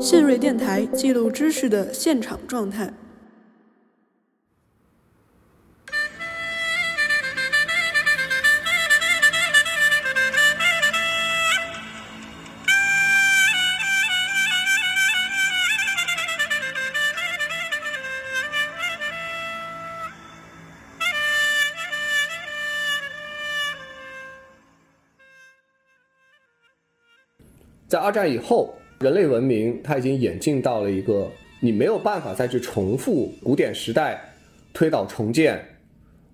信瑞电台记录知识的现场状态。在二战以后，人类文明它已经演进到了一个你没有办法再去重复古典时代推倒重建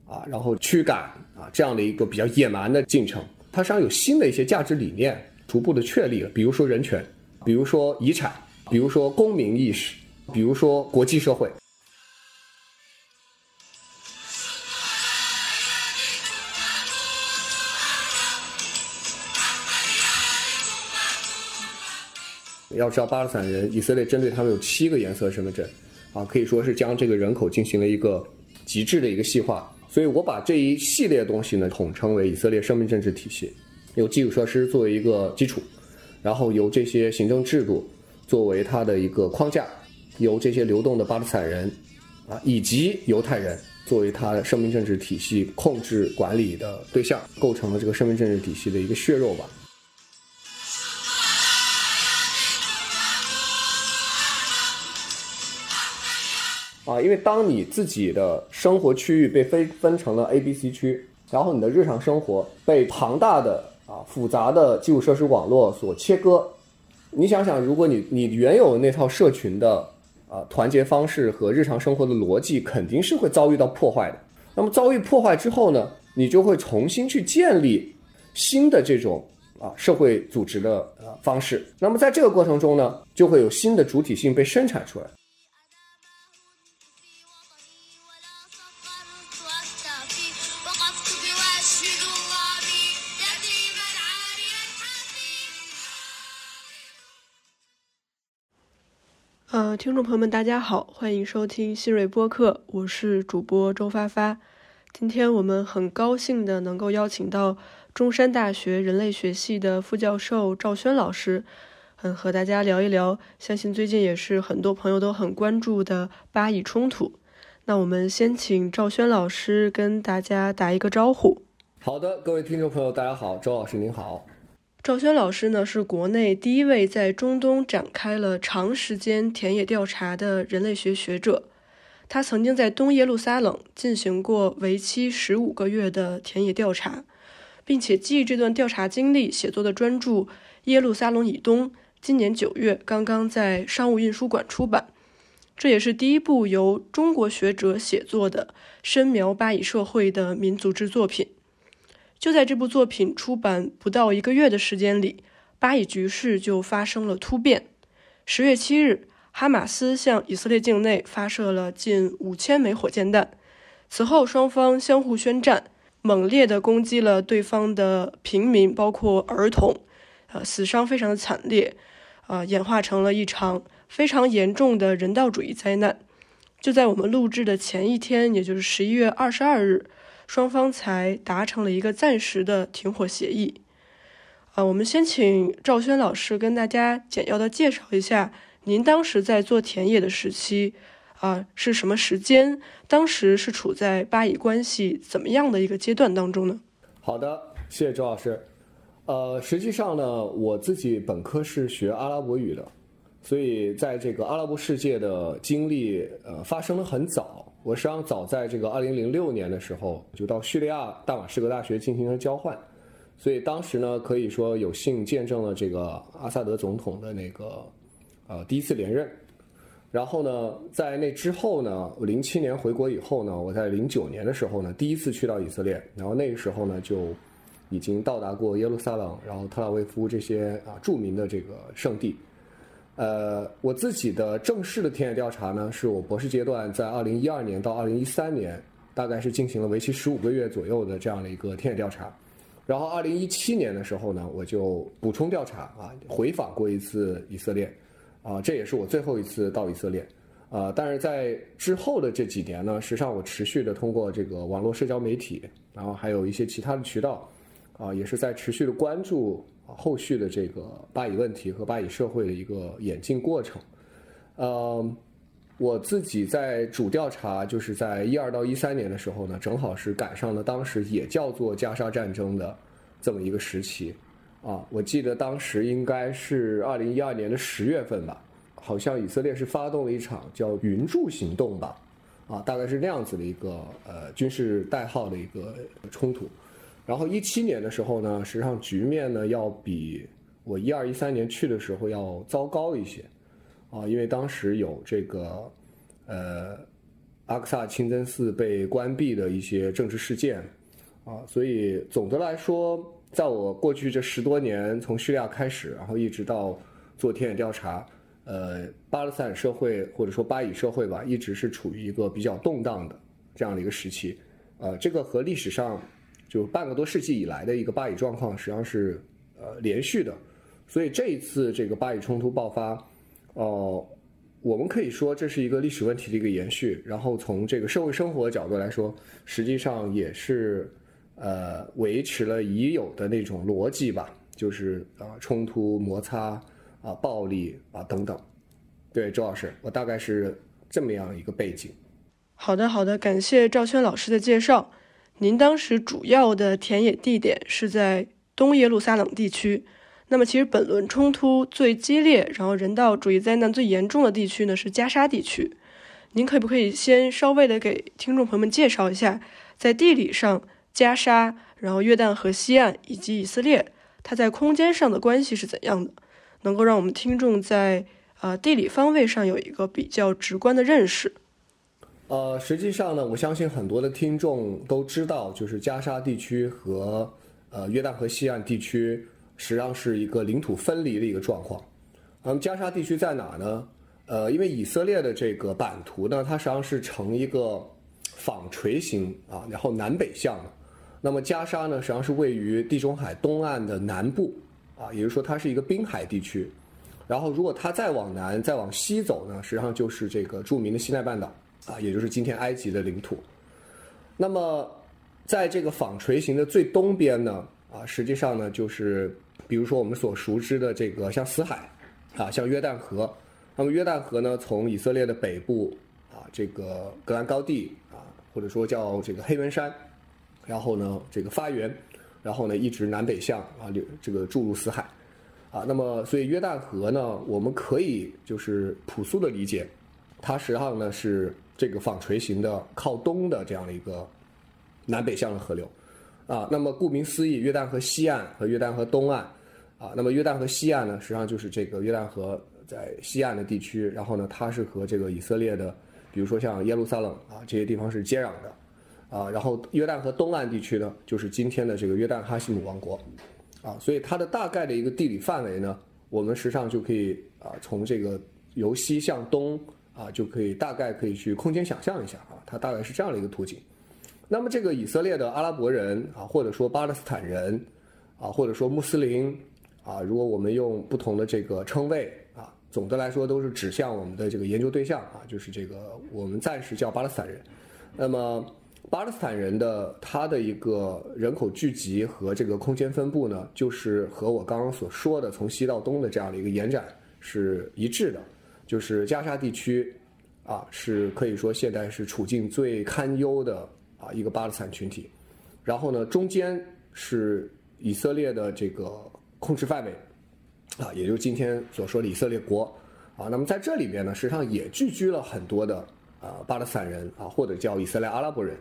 啊，然后驱赶啊这样的一个比较野蛮的进程。它实际上有新的一些价值理念逐步的确立了，比如说人权，比如说遗产，比如说公民意识，比如说国际社会。要知道，巴勒斯坦人，以色列针对他们有七个颜色身份证，啊，可以说是将这个人口进行了一个极致的一个细化。所以我把这一系列东西呢，统称为以色列生命政治体系，由基础设施作为一个基础，然后由这些行政制度作为它的一个框架，由这些流动的巴勒斯坦人，啊，以及犹太人作为它生命政治体系控制管理的对象，构成了这个生命政治体系的一个血肉吧。啊，因为当你自己的生活区域被分分成了 A、B、C 区，然后你的日常生活被庞大的啊复杂的基础设施网络所切割，你想想，如果你你原有那套社群的啊团结方式和日常生活的逻辑，肯定是会遭遇到破坏的。那么遭遇破坏之后呢，你就会重新去建立新的这种啊社会组织的呃方式。那么在这个过程中呢，就会有新的主体性被生产出来。呃，听众朋友们，大家好，欢迎收听新锐播客，我是主播周发发。今天我们很高兴的能够邀请到中山大学人类学系的副教授赵轩老师，嗯，和大家聊一聊，相信最近也是很多朋友都很关注的巴以冲突。那我们先请赵轩老师跟大家打一个招呼。好的，各位听众朋友，大家好，周老师您好。赵轩老师呢，是国内第一位在中东展开了长时间田野调查的人类学学者。他曾经在东耶路撒冷进行过为期十五个月的田野调查，并且基于这段调查经历写作的专著《耶路撒冷以东》，今年九月刚刚在商务印书馆出版。这也是第一部由中国学者写作的深描巴以社会的民族志作品。就在这部作品出版不到一个月的时间里，巴以局势就发生了突变。十月七日，哈马斯向以色列境内发射了近五千枚火箭弹，此后双方相互宣战，猛烈地攻击了对方的平民，包括儿童，呃，死伤非常的惨烈，啊，演化成了一场非常严重的人道主义灾难。就在我们录制的前一天，也就是十一月二十二日。双方才达成了一个暂时的停火协议。啊，我们先请赵轩老师跟大家简要的介绍一下，您当时在做田野的时期，啊是什么时间？当时是处在巴以关系怎么样的一个阶段当中呢？好的，谢谢周老师。呃，实际上呢，我自己本科是学阿拉伯语的，所以在这个阿拉伯世界的经历，呃，发生的很早。我实际上早在这个二零零六年的时候就到叙利亚大马士革大学进行了交换，所以当时呢可以说有幸见证了这个阿萨德总统的那个呃第一次连任。然后呢，在那之后呢，我零七年回国以后呢，我在零九年的时候呢第一次去到以色列，然后那个时候呢就已经到达过耶路撒冷，然后特拉维夫这些啊著名的这个圣地。呃，我自己的正式的田野调查呢，是我博士阶段在二零一二年到二零一三年，大概是进行了为期十五个月左右的这样的一个田野调查。然后二零一七年的时候呢，我就补充调查啊，回访过一次以色列，啊，这也是我最后一次到以色列。啊，但是在之后的这几年呢，实际上我持续的通过这个网络社交媒体，然后还有一些其他的渠道，啊，也是在持续的关注后续的这个巴以问题和巴以社会的一个演进过程。呃，我自己在主调查，就是在一二到一三年的时候呢，正好是赶上了当时也叫做加沙战争的这么一个时期。啊，我记得当时应该是二零一二年的十月份吧，好像以色列是发动了一场叫“云柱行动”吧，啊，大概是那样子的一个呃军事代号的一个冲突。然后一七年的时候呢，实际上局面呢要比我一二一三年去的时候要糟糕一些，啊，因为当时有这个呃阿克萨清真寺被关闭的一些政治事件，啊，所以总的来说。在我过去这十多年，从叙利亚开始，然后一直到做田野调查，呃，巴勒斯坦社会或者说巴以社会吧，一直是处于一个比较动荡的这样的一个时期。呃，这个和历史上就半个多世纪以来的一个巴以状况实际上是呃连续的。所以这一次这个巴以冲突爆发，哦，我们可以说这是一个历史问题的一个延续。然后从这个社会生活角度来说，实际上也是。呃，维持了已有的那种逻辑吧，就是啊，冲突、摩擦啊，暴力啊等等。对，周老师，我大概是这么样一个背景。好的，好的，感谢赵轩老师的介绍。您当时主要的田野地点是在东耶路撒冷地区。那么，其实本轮冲突最激烈，然后人道主义灾难最严重的地区呢，是加沙地区。您可不可以先稍微的给听众朋友们介绍一下，在地理上？加沙，然后约旦河西岸以及以色列，它在空间上的关系是怎样的？能够让我们听众在呃地理方位上有一个比较直观的认识。呃，实际上呢，我相信很多的听众都知道，就是加沙地区和呃约旦河西岸地区实际上是一个领土分离的一个状况。那么加沙地区在哪呢？呃，因为以色列的这个版图呢，它实际上是呈一个纺锤形啊，然后南北向的。那么加沙呢，实际上是位于地中海东岸的南部，啊，也就是说它是一个滨海地区。然后如果它再往南、再往西走呢，实际上就是这个著名的西奈半岛，啊，也就是今天埃及的领土。那么在这个纺锤形的最东边呢，啊，实际上呢就是比如说我们所熟知的这个像死海，啊，像约旦河。那么约旦河呢，从以色列的北部，啊，这个戈兰高地，啊，或者说叫这个黑文山。然后呢，这个发源，然后呢，一直南北向啊，流这个注入死海，啊，那么所以约旦河呢，我们可以就是朴素的理解，它实际上呢是这个纺锤形的靠东的这样的一个南北向的河流，啊，那么顾名思义，约旦河西岸和约旦河东岸，啊，那么约旦河西岸呢，实际上就是这个约旦河在西岸的地区，然后呢，它是和这个以色列的，比如说像耶路撒冷啊这些地方是接壤的。啊，然后约旦河东岸地区呢，就是今天的这个约旦哈希姆王国，啊，所以它的大概的一个地理范围呢，我们实际上就可以啊，从这个由西向东啊，就可以大概可以去空间想象一下啊，它大概是这样的一个图景。那么这个以色列的阿拉伯人啊，或者说巴勒斯坦人啊，或者说穆斯林啊，如果我们用不同的这个称谓啊，总的来说都是指向我们的这个研究对象啊，就是这个我们暂时叫巴勒斯坦人。那么巴勒斯坦人的他的一个人口聚集和这个空间分布呢，就是和我刚刚所说的从西到东的这样的一个延展是一致的，就是加沙地区，啊，是可以说现在是处境最堪忧的啊一个巴勒斯坦群体，然后呢，中间是以色列的这个控制范围，啊，也就是今天所说的以色列国，啊，那么在这里边呢，实际上也聚居了很多的啊巴勒斯坦人啊，或者叫以色列阿拉伯人。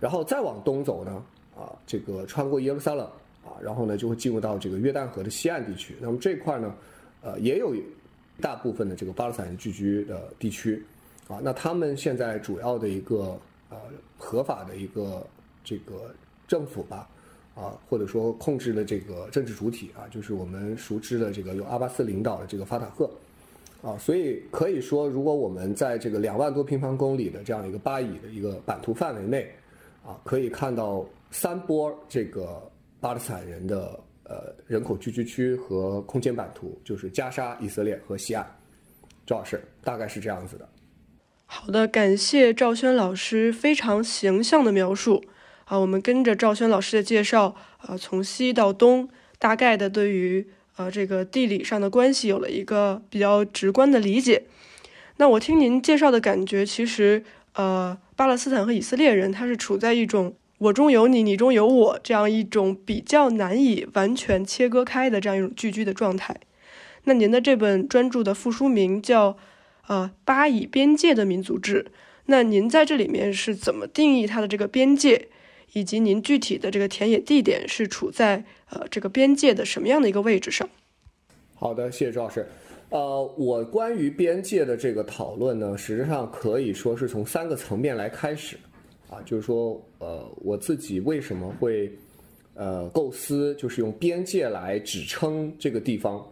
然后再往东走呢，啊，这个穿过耶路撒冷啊，然后呢就会进入到这个约旦河的西岸地区。那么这块呢，呃，也有大部分的这个巴勒斯坦人聚居的地区，啊，那他们现在主要的一个呃合法的一个这个政府吧，啊，或者说控制的这个政治主体啊，就是我们熟知的这个由阿巴斯领导的这个法塔赫，啊，所以可以说，如果我们在这个两万多平方公里的这样一个巴以的一个版图范围内，啊，可以看到三波这个巴勒斯坦人的呃人口聚居区和空间版图，就是加沙、以色列和西岸。赵老师，大概是这样子的。好的，感谢赵轩老师非常形象的描述。啊，我们跟着赵轩老师的介绍，啊，从西到东，大概的对于呃这个地理上的关系有了一个比较直观的理解。那我听您介绍的感觉，其实呃巴勒斯坦和以色列人他是处在一种我中有你，你中有我这样一种比较难以完全切割开的这样一种聚居的状态。那您的这本专著的副书名叫呃巴以边界的民族志。那您在这里面是怎么定义它的这个边界，以及您具体的这个田野地点是处在呃这个边界的什么样的一个位置上？好的，谢谢周老师。呃，我关于边界的这个讨论呢，实际上可以说是从三个层面来开始，啊，就是说，呃，我自己为什么会呃构思，就是用边界来指称这个地方，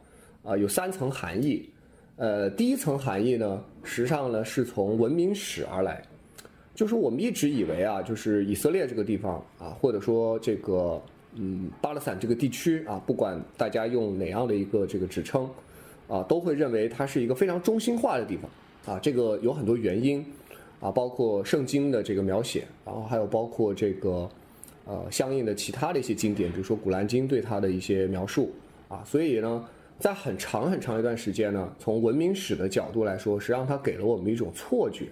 啊，有三层含义。呃，第一层含义呢，实际上呢是从文明史而来，就是我们一直以为啊，就是以色列这个地方啊，或者说这个嗯巴勒斯坦这个地区啊，不管大家用哪样的一个这个指称啊，都会认为它是一个非常中心化的地方啊。这个有很多原因啊，包括圣经的这个描写，然后还有包括这个呃相应的其他的一些经典，比如说古兰经对它的一些描述啊，所以呢。在很长很长一段时间呢，从文明史的角度来说，实际上它给了我们一种错觉，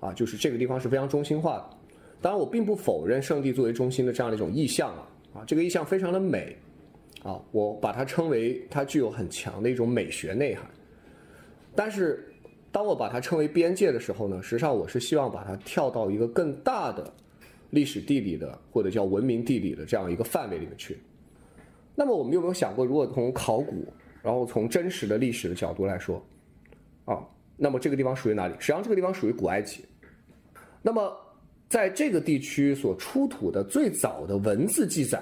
啊，就是这个地方是非常中心化的。当然，我并不否认圣地作为中心的这样的一种意象啊，啊，这个意象非常的美，啊，我把它称为它具有很强的一种美学内涵。但是，当我把它称为边界的时候呢，实际上我是希望把它跳到一个更大的历史地理的或者叫文明地理的这样一个范围里面去。那么，我们有没有想过，如果从考古？然后从真实的历史的角度来说，啊，那么这个地方属于哪里？实际上这个地方属于古埃及。那么在这个地区所出土的最早的文字记载，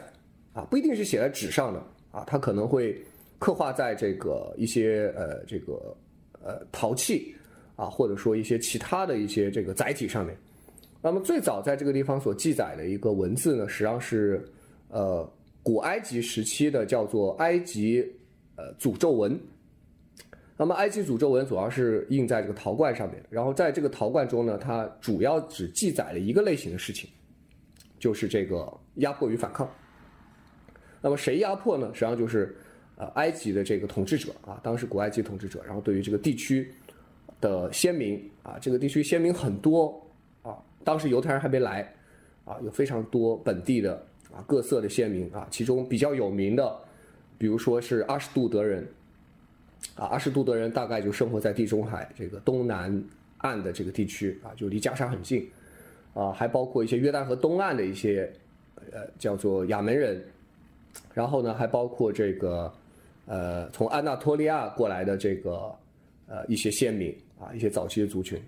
啊，不一定是写在纸上的，啊，它可能会刻画在这个一些呃这个呃陶器，啊，或者说一些其他的一些这个载体上面。那么最早在这个地方所记载的一个文字呢，实际上是呃古埃及时期的叫做埃及。呃，诅咒文。那么，埃及诅咒文主要是印在这个陶罐上面。然后，在这个陶罐中呢，它主要只记载了一个类型的事情，就是这个压迫与反抗。那么，谁压迫呢？实际上就是呃，埃及的这个统治者啊，当时古埃及统治者。然后，对于这个地区的先民啊，这个地区先民很多啊，当时犹太人还没来啊，有非常多本地的啊各色的先民啊，其中比较有名的。比如说是阿什杜德人，啊，阿什杜德人大概就生活在地中海这个东南岸的这个地区啊，就离加沙很近，啊，还包括一些约旦河东岸的一些，呃，叫做亚门人，然后呢，还包括这个，呃，从安纳托利亚过来的这个，呃，一些先民啊，一些早期的族群。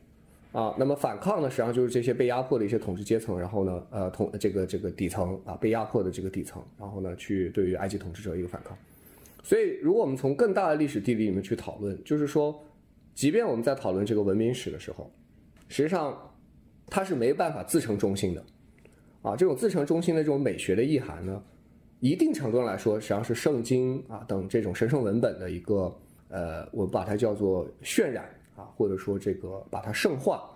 啊，那么反抗呢，实际上就是这些被压迫的一些统治阶层，然后呢，呃，统这个这个底层啊，被压迫的这个底层，然后呢，去对于埃及统治者一个反抗。所以，如果我们从更大的历史地理里面去讨论，就是说，即便我们在讨论这个文明史的时候，实际上它是没办法自成中心的。啊，这种自成中心的这种美学的意涵呢，一定程度上来说，实际上是圣经啊等这种神圣文本的一个呃，我把它叫做渲染。啊，或者说这个把它圣化，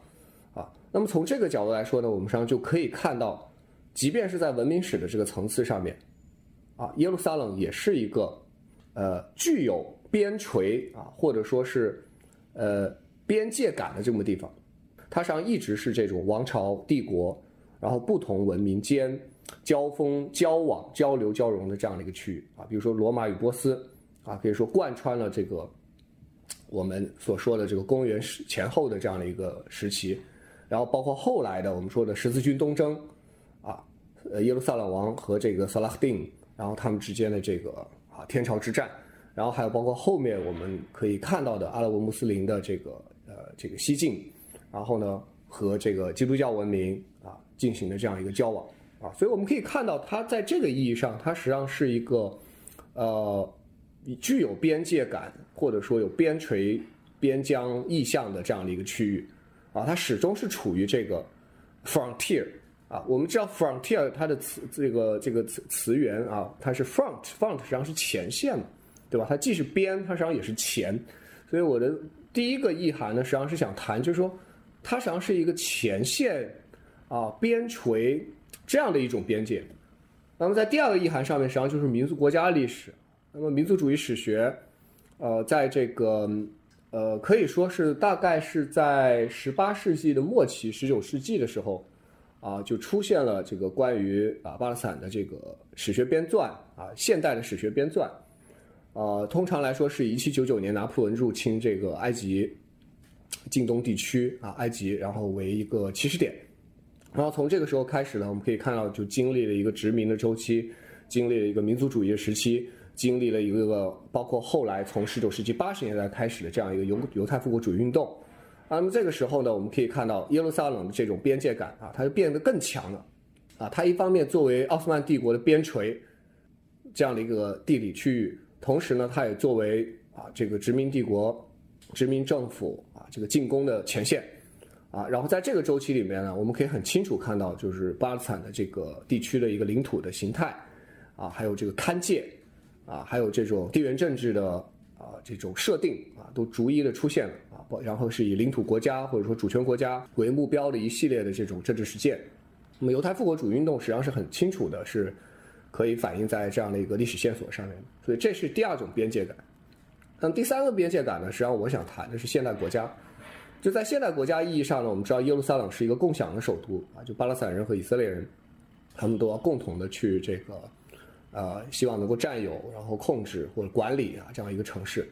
啊，那么从这个角度来说呢，我们实际上就可以看到，即便是在文明史的这个层次上面，啊，耶路撒冷也是一个，呃，具有边陲啊，或者说是，呃，边界感的这么地方，它实际上一直是这种王朝帝国，然后不同文明间交锋、交往、交流、交融的这样的一个区域啊，比如说罗马与波斯，啊，可以说贯穿了这个。我们所说的这个公元前后的这样的一个时期，然后包括后来的我们说的十字军东征，啊，呃耶路撒冷王和这个萨拉赫丁，然后他们之间的这个啊天朝之战，然后还有包括后面我们可以看到的阿拉伯穆斯林的这个呃这个西进，然后呢和这个基督教文明啊进行的这样一个交往啊，所以我们可以看到它在这个意义上，它实际上是一个呃。具有边界感，或者说有边陲、边疆意象的这样的一个区域，啊，它始终是处于这个 frontier 啊。我们知道 frontier 它的词这个这个词词源啊，它是 front，front 实际上是前线嘛，对吧？它既是边，它实际上也是前。所以我的第一个意涵呢，实际上是想谈，就是说它实际上是一个前线啊边陲这样的一种边界那么在第二个意涵上面，实际上就是民族国家历史。那么民族主义史学，呃，在这个呃可以说是大概是在十八世纪的末期、十九世纪的时候，啊，就出现了这个关于啊巴勒斯坦的这个史学编纂啊，现代的史学编纂。呃，通常来说是一七九九年拿破仑入侵这个埃及近东地区啊，埃及，然后为一个起始点。然后从这个时候开始呢，我们可以看到，就经历了一个殖民的周期，经历了一个民族主义的时期，经历了一个包括后来从十九世纪八十年代开始的这样一个犹犹太复国主义运动。那么这个时候呢，我们可以看到耶路撒冷的这种边界感啊，它就变得更强了。啊，它一方面作为奥斯曼帝国的边陲这样的一个地理区域，同时呢，它也作为啊这个殖民帝国、殖民政府啊这个进攻的前线。啊，然后在这个周期里面呢，我们可以很清楚看到，就是巴勒斯坦的这个地区的一个领土的形态，啊，还有这个勘界，啊，还有这种地缘政治的啊这种设定啊，都逐一的出现了啊，然后是以领土国家或者说主权国家为目标的一系列的这种政治实践。那么犹太复国主义运动实际上是很清楚的，是可以反映在这样的一个历史线索上面的。所以这是第二种边界感。那么第三个边界感呢，实际上我想谈的是现代国家。就在现代国家意义上呢，我们知道耶路撒冷是一个共享的首都啊，就巴勒斯坦人和以色列人，他们都要共同的去这个，呃，希望能够占有、然后控制或者管理啊这样一个城市，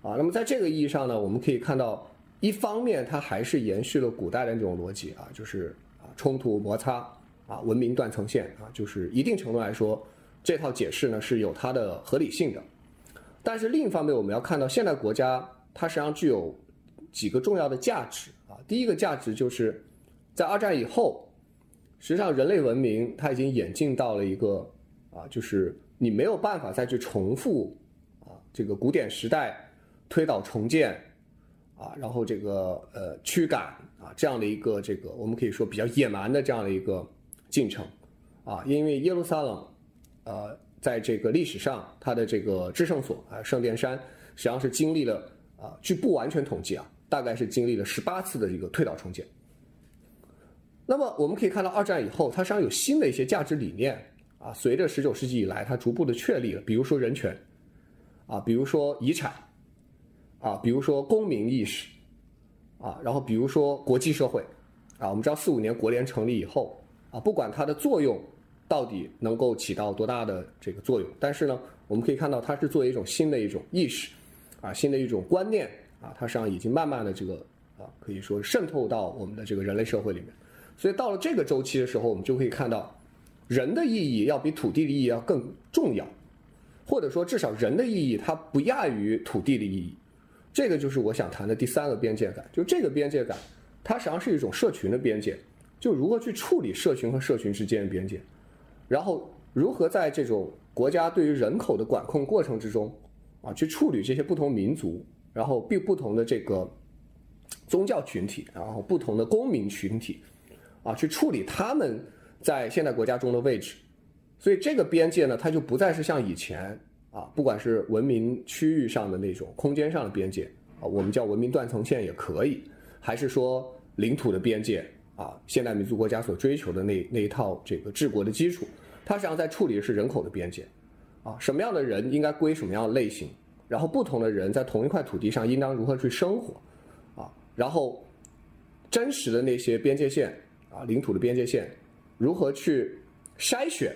啊，那么在这个意义上呢，我们可以看到，一方面它还是延续了古代的那种逻辑啊，就是啊冲突摩擦啊文明断层线啊，就是一定程度来说，这套解释呢是有它的合理性的，但是另一方面，我们要看到现代国家它实际上具有。几个重要的价值啊，第一个价值就是在二战以后，实际上人类文明它已经演进到了一个啊，就是你没有办法再去重复啊这个古典时代推倒重建啊，然后这个呃驱赶啊这样的一个这个我们可以说比较野蛮的这样的一个进程啊，因为耶路撒冷呃在这个历史上它的这个制胜所啊圣殿山实际上是经历了啊据不完全统计啊。大概是经历了十八次的一个推倒重建。那么我们可以看到，二战以后，它实际上有新的一些价值理念啊，随着十九世纪以来，它逐步的确立了，比如说人权，啊，比如说遗产，啊，比如说公民意识，啊，然后比如说国际社会，啊，我们知道四五年国联成立以后，啊，不管它的作用到底能够起到多大的这个作用，但是呢，我们可以看到它是作为一种新的一种意识，啊，新的一种观念。啊，它实际上已经慢慢的这个啊，可以说渗透到我们的这个人类社会里面，所以到了这个周期的时候，我们就可以看到，人的意义要比土地的意义要更重要，或者说至少人的意义它不亚于土地的意义，这个就是我想谈的第三个边界感，就这个边界感，它实际上是一种社群的边界，就如何去处理社群和社群之间的边界，然后如何在这种国家对于人口的管控过程之中，啊，去处理这些不同民族。然后，并不同的这个宗教群体，然后不同的公民群体，啊，去处理他们在现代国家中的位置，所以这个边界呢，它就不再是像以前啊，不管是文明区域上的那种空间上的边界啊，我们叫文明断层线也可以，还是说领土的边界啊，现代民族国家所追求的那那一套这个治国的基础，它实际上在处理的是人口的边界，啊，什么样的人应该归什么样的类型。然后不同的人在同一块土地上应当如何去生活，啊，然后真实的那些边界线啊，领土的边界线，如何去筛选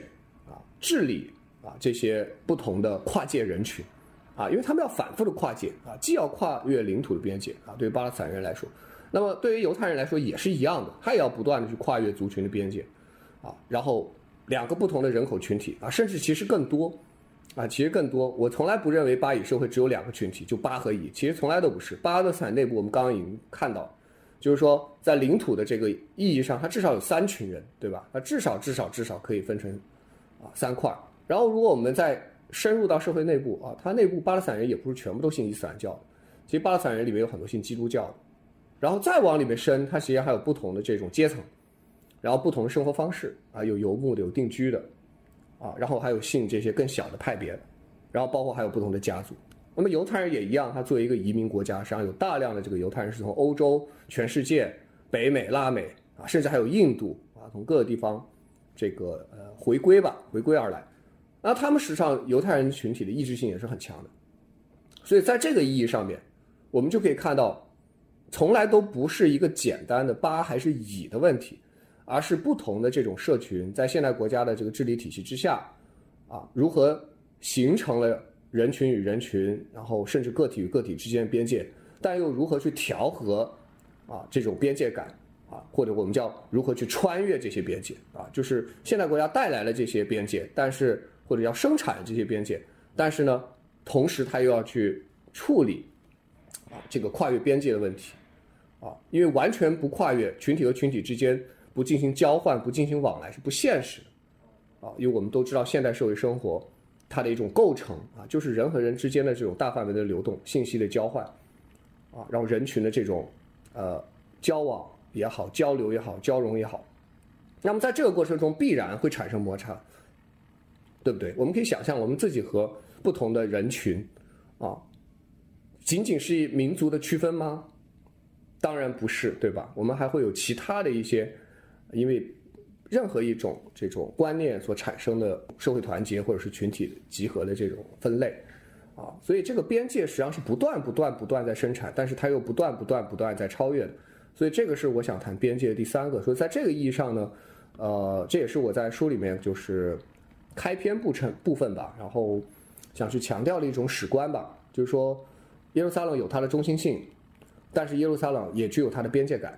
啊，治理啊这些不同的跨界人群，啊，因为他们要反复的跨界啊，既要跨越领土的边界啊，对于巴勒斯坦人来说，那么对于犹太人来说也是一样的，他也要不断的去跨越族群的边界，啊，然后两个不同的人口群体啊，甚至其实更多。啊，其实更多，我从来不认为巴以社会只有两个群体，就巴和以，其实从来都不是。巴勒斯坦内部，我们刚刚已经看到，就是说在领土的这个意义上，它至少有三群人，对吧？那至少至少至少可以分成啊三块。然后，如果我们再深入到社会内部啊，它内部巴勒斯坦人也不是全部都信伊斯兰教的，其实巴勒斯坦人里面有很多信基督教的。然后再往里面深，它其实还有不同的这种阶层，然后不同的生活方式啊，有游牧的，有定居的。啊，然后还有信这些更小的派别的，然后包括还有不同的家族。那么犹太人也一样，他作为一个移民国家，实际上有大量的这个犹太人是从欧洲、全世界、北美、拉美啊，甚至还有印度啊，从各个地方，这个呃回归吧，回归而来。那他们实际上犹太人群体的意志性也是很强的，所以在这个意义上面，我们就可以看到，从来都不是一个简单的巴还是乙的问题，而是不同的这种社群在现代国家的这个治理体系之下，啊，如何形成了人群与人群，然后甚至个体与个体之间的边界，但又如何去调和啊这种边界感啊，或者我们叫如何去穿越这些边界啊，就是现代国家带来了这些边界，但是。或者要生产这些边界，但是呢，同时他又要去处理啊这个跨越边界的问题啊，因为完全不跨越群体和群体之间不进行交换、不进行往来是不现实的啊，因为我们都知道现代社会生活它的一种构成啊，就是人和人之间的这种大范围的流动、信息的交换啊，让人群的这种呃交往也好、交流也好、交融也好，那么在这个过程中必然会产生摩擦。对不对？我们可以想象，我们自己和不同的人群，啊，仅仅是民族的区分吗？当然不是，对吧？我们还会有其他的一些，因为任何一种这种观念所产生的社会团结或者是群体集合的这种分类，啊，所以这个边界实际上是不断、不断、不断在生产，但是它又不断、不断、不断在超越的。所以这个是我想谈边界的第三个。所以在这个意义上呢，呃，这也是我在书里面就是。开篇部成部分吧，然后想去强调的一种史观吧，就是说耶路撒冷有它的中心性，但是耶路撒冷也具有它的边界感。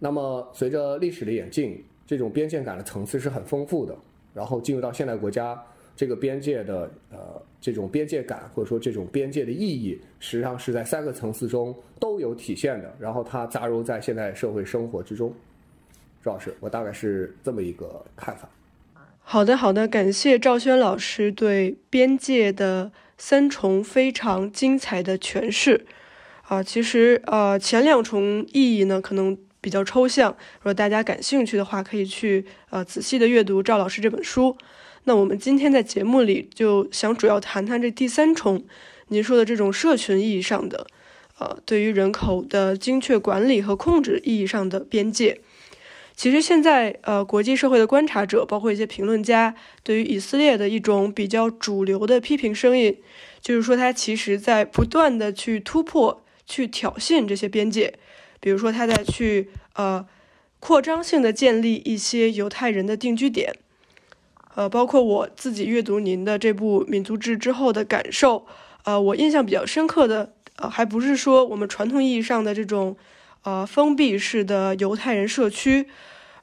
那么随着历史的演进，这种边界感的层次是很丰富的。然后进入到现代国家，这个边界的呃这种边界感或者说这种边界的意义，实际上是在三个层次中都有体现的。然后它杂糅在现代社会生活之中。周老师，我大概是这么一个看法。好的，好的，感谢赵轩老师对边界的三重非常精彩的诠释。啊，其实呃前两重意义呢可能比较抽象，如果大家感兴趣的话，可以去呃仔细的阅读赵老师这本书。那我们今天在节目里就想主要谈谈这第三重，您说的这种社群意义上的，呃，对于人口的精确管理和控制意义上的边界。其实现在，呃，国际社会的观察者，包括一些评论家，对于以色列的一种比较主流的批评声音，就是说，他其实在不断的去突破、去挑衅这些边界，比如说他在去呃扩张性的建立一些犹太人的定居点，呃，包括我自己阅读您的这部《民族志》之后的感受，呃，我印象比较深刻的，呃，还不是说我们传统意义上的这种。呃，封闭式的犹太人社区，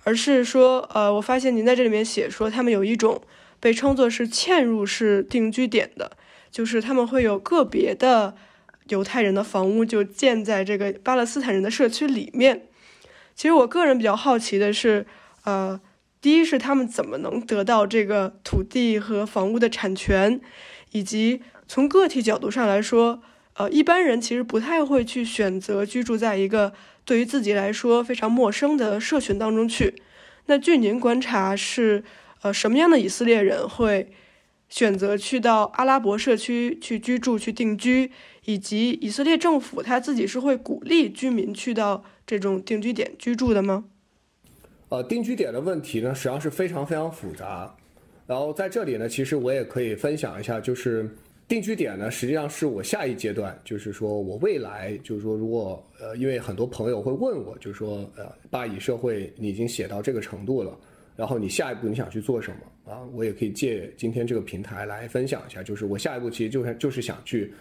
而是说，呃，我发现您在这里面写说，他们有一种被称作是嵌入式定居点的，就是他们会有个别的犹太人的房屋就建在这个巴勒斯坦人的社区里面。其实我个人比较好奇的是，呃，第一是他们怎么能得到这个土地和房屋的产权，以及从个体角度上来说，呃，一般人其实不太会去选择居住在一个。对于自己来说非常陌生的社群当中去，那据您观察是呃什么样的以色列人会选择去到阿拉伯社区去居住去定居，以及以色列政府他自己是会鼓励居民去到这种定居点居住的吗？呃，定居点的问题呢，实际上是非常非常复杂。然后在这里呢，其实我也可以分享一下，就是。定居点呢，实际上是我下一阶段，就是说我未来，就是说如果呃，因为很多朋友会问我，就是说呃，巴以社会你已经写到这个程度了，然后你下一步你想去做什么啊？我也可以借今天这个平台来分享一下，就是我下一步其实就是就是想去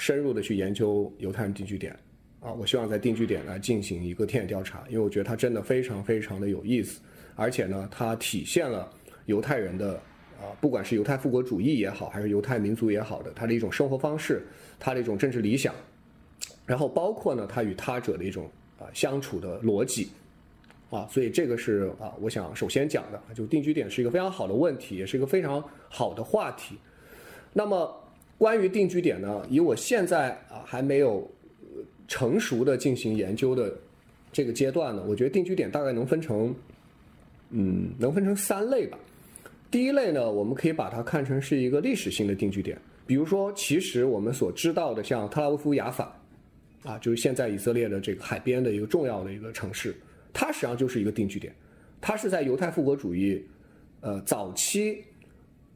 深入的去研究犹太人定居点啊，我希望在定居点来进行一个田野调查，因为我觉得它真的非常非常的有意思，而且呢，它体现了犹太人的。啊，不管是犹太复国主义也好，还是犹太民族也好的，他的一种生活方式，他的一种政治理想，然后包括呢，他与他者的一种啊相处的逻辑，啊，所以这个是啊，我想首先讲的，就定居点是一个非常好的问题，也是一个非常好的话题。那么关于定居点呢，以我现在啊还没有成熟的进行研究的这个阶段呢，我觉得定居点大概能分成，嗯，能分成三类吧。第一类呢，我们可以把它看成是一个历史性的定居点，比如说，其实我们所知道的，像特拉维夫雅法，啊，就是现在以色列的这个海边的一个重要的一个城市，它实际上就是一个定居点，它是在犹太复国主义呃早期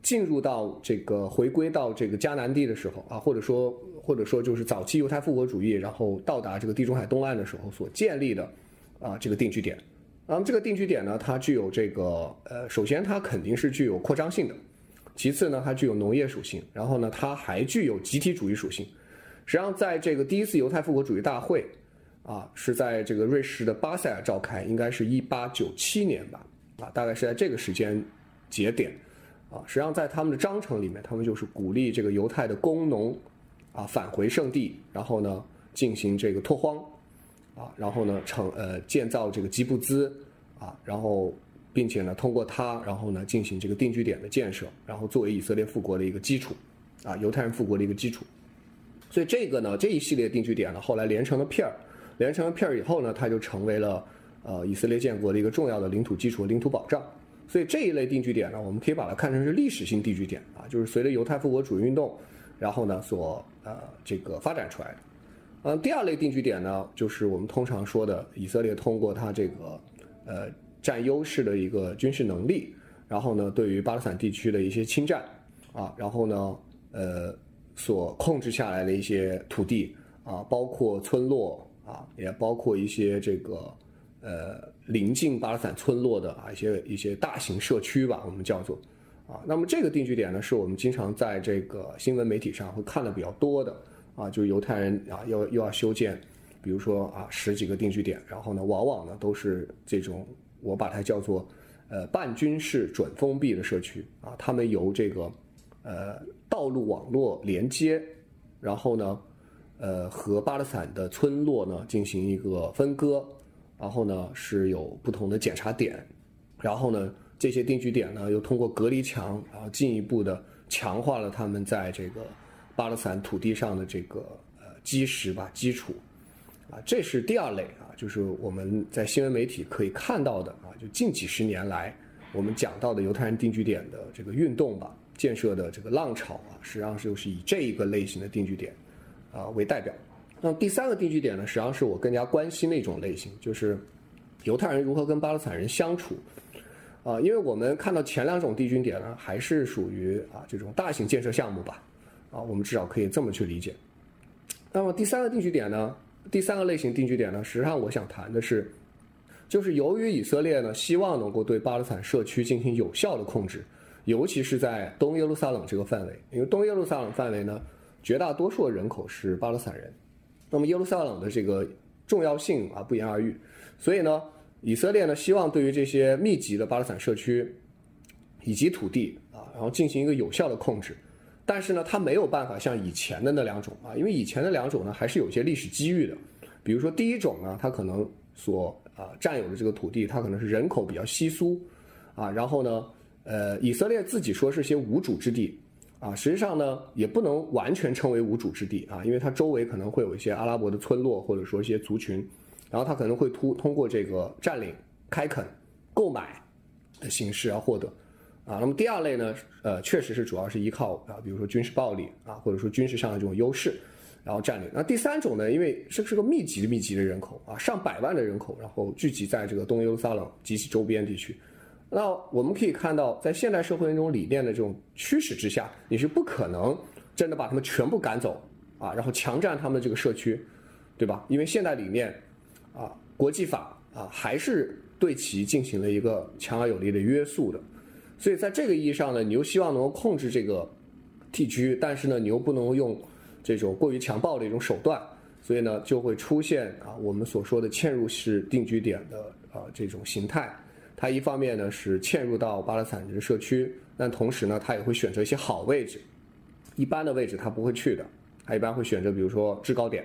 进入到这个回归到这个迦南地的时候啊，或者说或者说就是早期犹太复国主义，然后到达这个地中海东岸的时候所建立的啊这个定居点。那么这个定居点呢，它具有这个呃，首先它肯定是具有扩张性的，其次呢，它具有农业属性，然后呢，它还具有集体主义属性。实际上，在这个第一次犹太复国主义大会啊，是在这个瑞士的巴塞尔召开，应该是一八九七年吧，啊，大概是在这个时间节点啊。实际上，在他们的章程里面，他们就是鼓励这个犹太的工农啊返回圣地，然后呢进行这个拓荒。啊，然后呢，成呃建造这个吉布兹，啊，然后并且呢，通过它，然后呢，进行这个定居点的建设，然后作为以色列复国的一个基础，啊，犹太人复国的一个基础。所以这个呢，这一系列定居点呢，后来连成了片儿，连成了片儿以后呢，它就成为了呃以色列建国的一个重要的领土基础和、领土保障。所以这一类定居点呢，我们可以把它看成是历史性定居点啊，就是随着犹太复国主义运动，然后呢，所呃这个发展出来的。嗯，第二类定居点呢，就是我们通常说的以色列通过它这个呃占优势的一个军事能力，然后呢，对于巴勒斯坦地区的一些侵占啊，然后呢，呃，所控制下来的一些土地啊，包括村落啊，也包括一些这个呃临近巴勒斯坦村落的啊一些一些大型社区吧，我们叫做啊，那么这个定居点呢，是我们经常在这个新闻媒体上会看的比较多的。啊，就是犹太人啊，要又要修建，比如说啊，十几个定居点，然后呢，往往呢都是这种，我把它叫做，呃，半军事准封闭的社区啊，他们由这个，呃，道路网络连接，然后呢，呃，和巴勒斯坦的村落呢进行一个分割，然后呢是有不同的检查点，然后呢，这些定居点呢又通过隔离墙，然后进一步的强化了他们在这个。巴勒斯坦土地上的这个呃基石吧基础，啊，这是第二类啊，就是我们在新闻媒体可以看到的啊，就近几十年来我们讲到的犹太人定居点的这个运动吧，建设的这个浪潮啊，实际上就是以这一个类型的定居点啊为代表。那第三个定居点呢，实际上是我更加关心的一种类型，就是犹太人如何跟巴勒斯坦人相处啊，因为我们看到前两种定居点呢，还是属于啊这种大型建设项目吧。啊，我们至少可以这么去理解。那么第三个定居点呢？第三个类型定居点呢？实际上我想谈的是，就是由于以色列呢希望能够对巴勒斯坦社区进行有效的控制，尤其是在东耶路撒冷这个范围，因为东耶路撒冷范围呢绝大多数人口是巴勒斯坦人，那么耶路撒冷的这个重要性啊不言而喻，所以呢，以色列呢希望对于这些密集的巴勒斯坦社区以及土地啊，然后进行一个有效的控制。但是呢，它没有办法像以前的那两种啊，因为以前的两种呢，还是有些历史机遇的。比如说第一种呢，它可能所啊占有的这个土地，它可能是人口比较稀疏啊，然后呢，呃，以色列自己说是些无主之地啊，实际上呢，也不能完全称为无主之地啊，因为它周围可能会有一些阿拉伯的村落或者说一些族群，然后它可能会突通过这个占领、开垦、购买的形式而获得。啊，那么第二类呢，呃，确实是主要是依靠啊，比如说军事暴力啊，或者说军事上的这种优势，然后占领。那第三种呢，因为是是个密集的密集的人口啊，上百万的人口，然后聚集在这个东耶路撒冷及其周边地区。那我们可以看到，在现代社会那种理念的这种驱使之下，你是不可能真的把他们全部赶走啊，然后强占他们的这个社区，对吧？因为现代理念啊，国际法啊，还是对其进行了一个强而有力的约束的。所以在这个意义上呢，你又希望能够控制这个地区，但是呢，你又不能用这种过于强暴的一种手段，所以呢，就会出现啊我们所说的嵌入式定居点的啊这种形态。它一方面呢是嵌入到巴勒斯坦人社区，但同时呢，它也会选择一些好位置，一般的位置它不会去的，它一般会选择比如说制高点，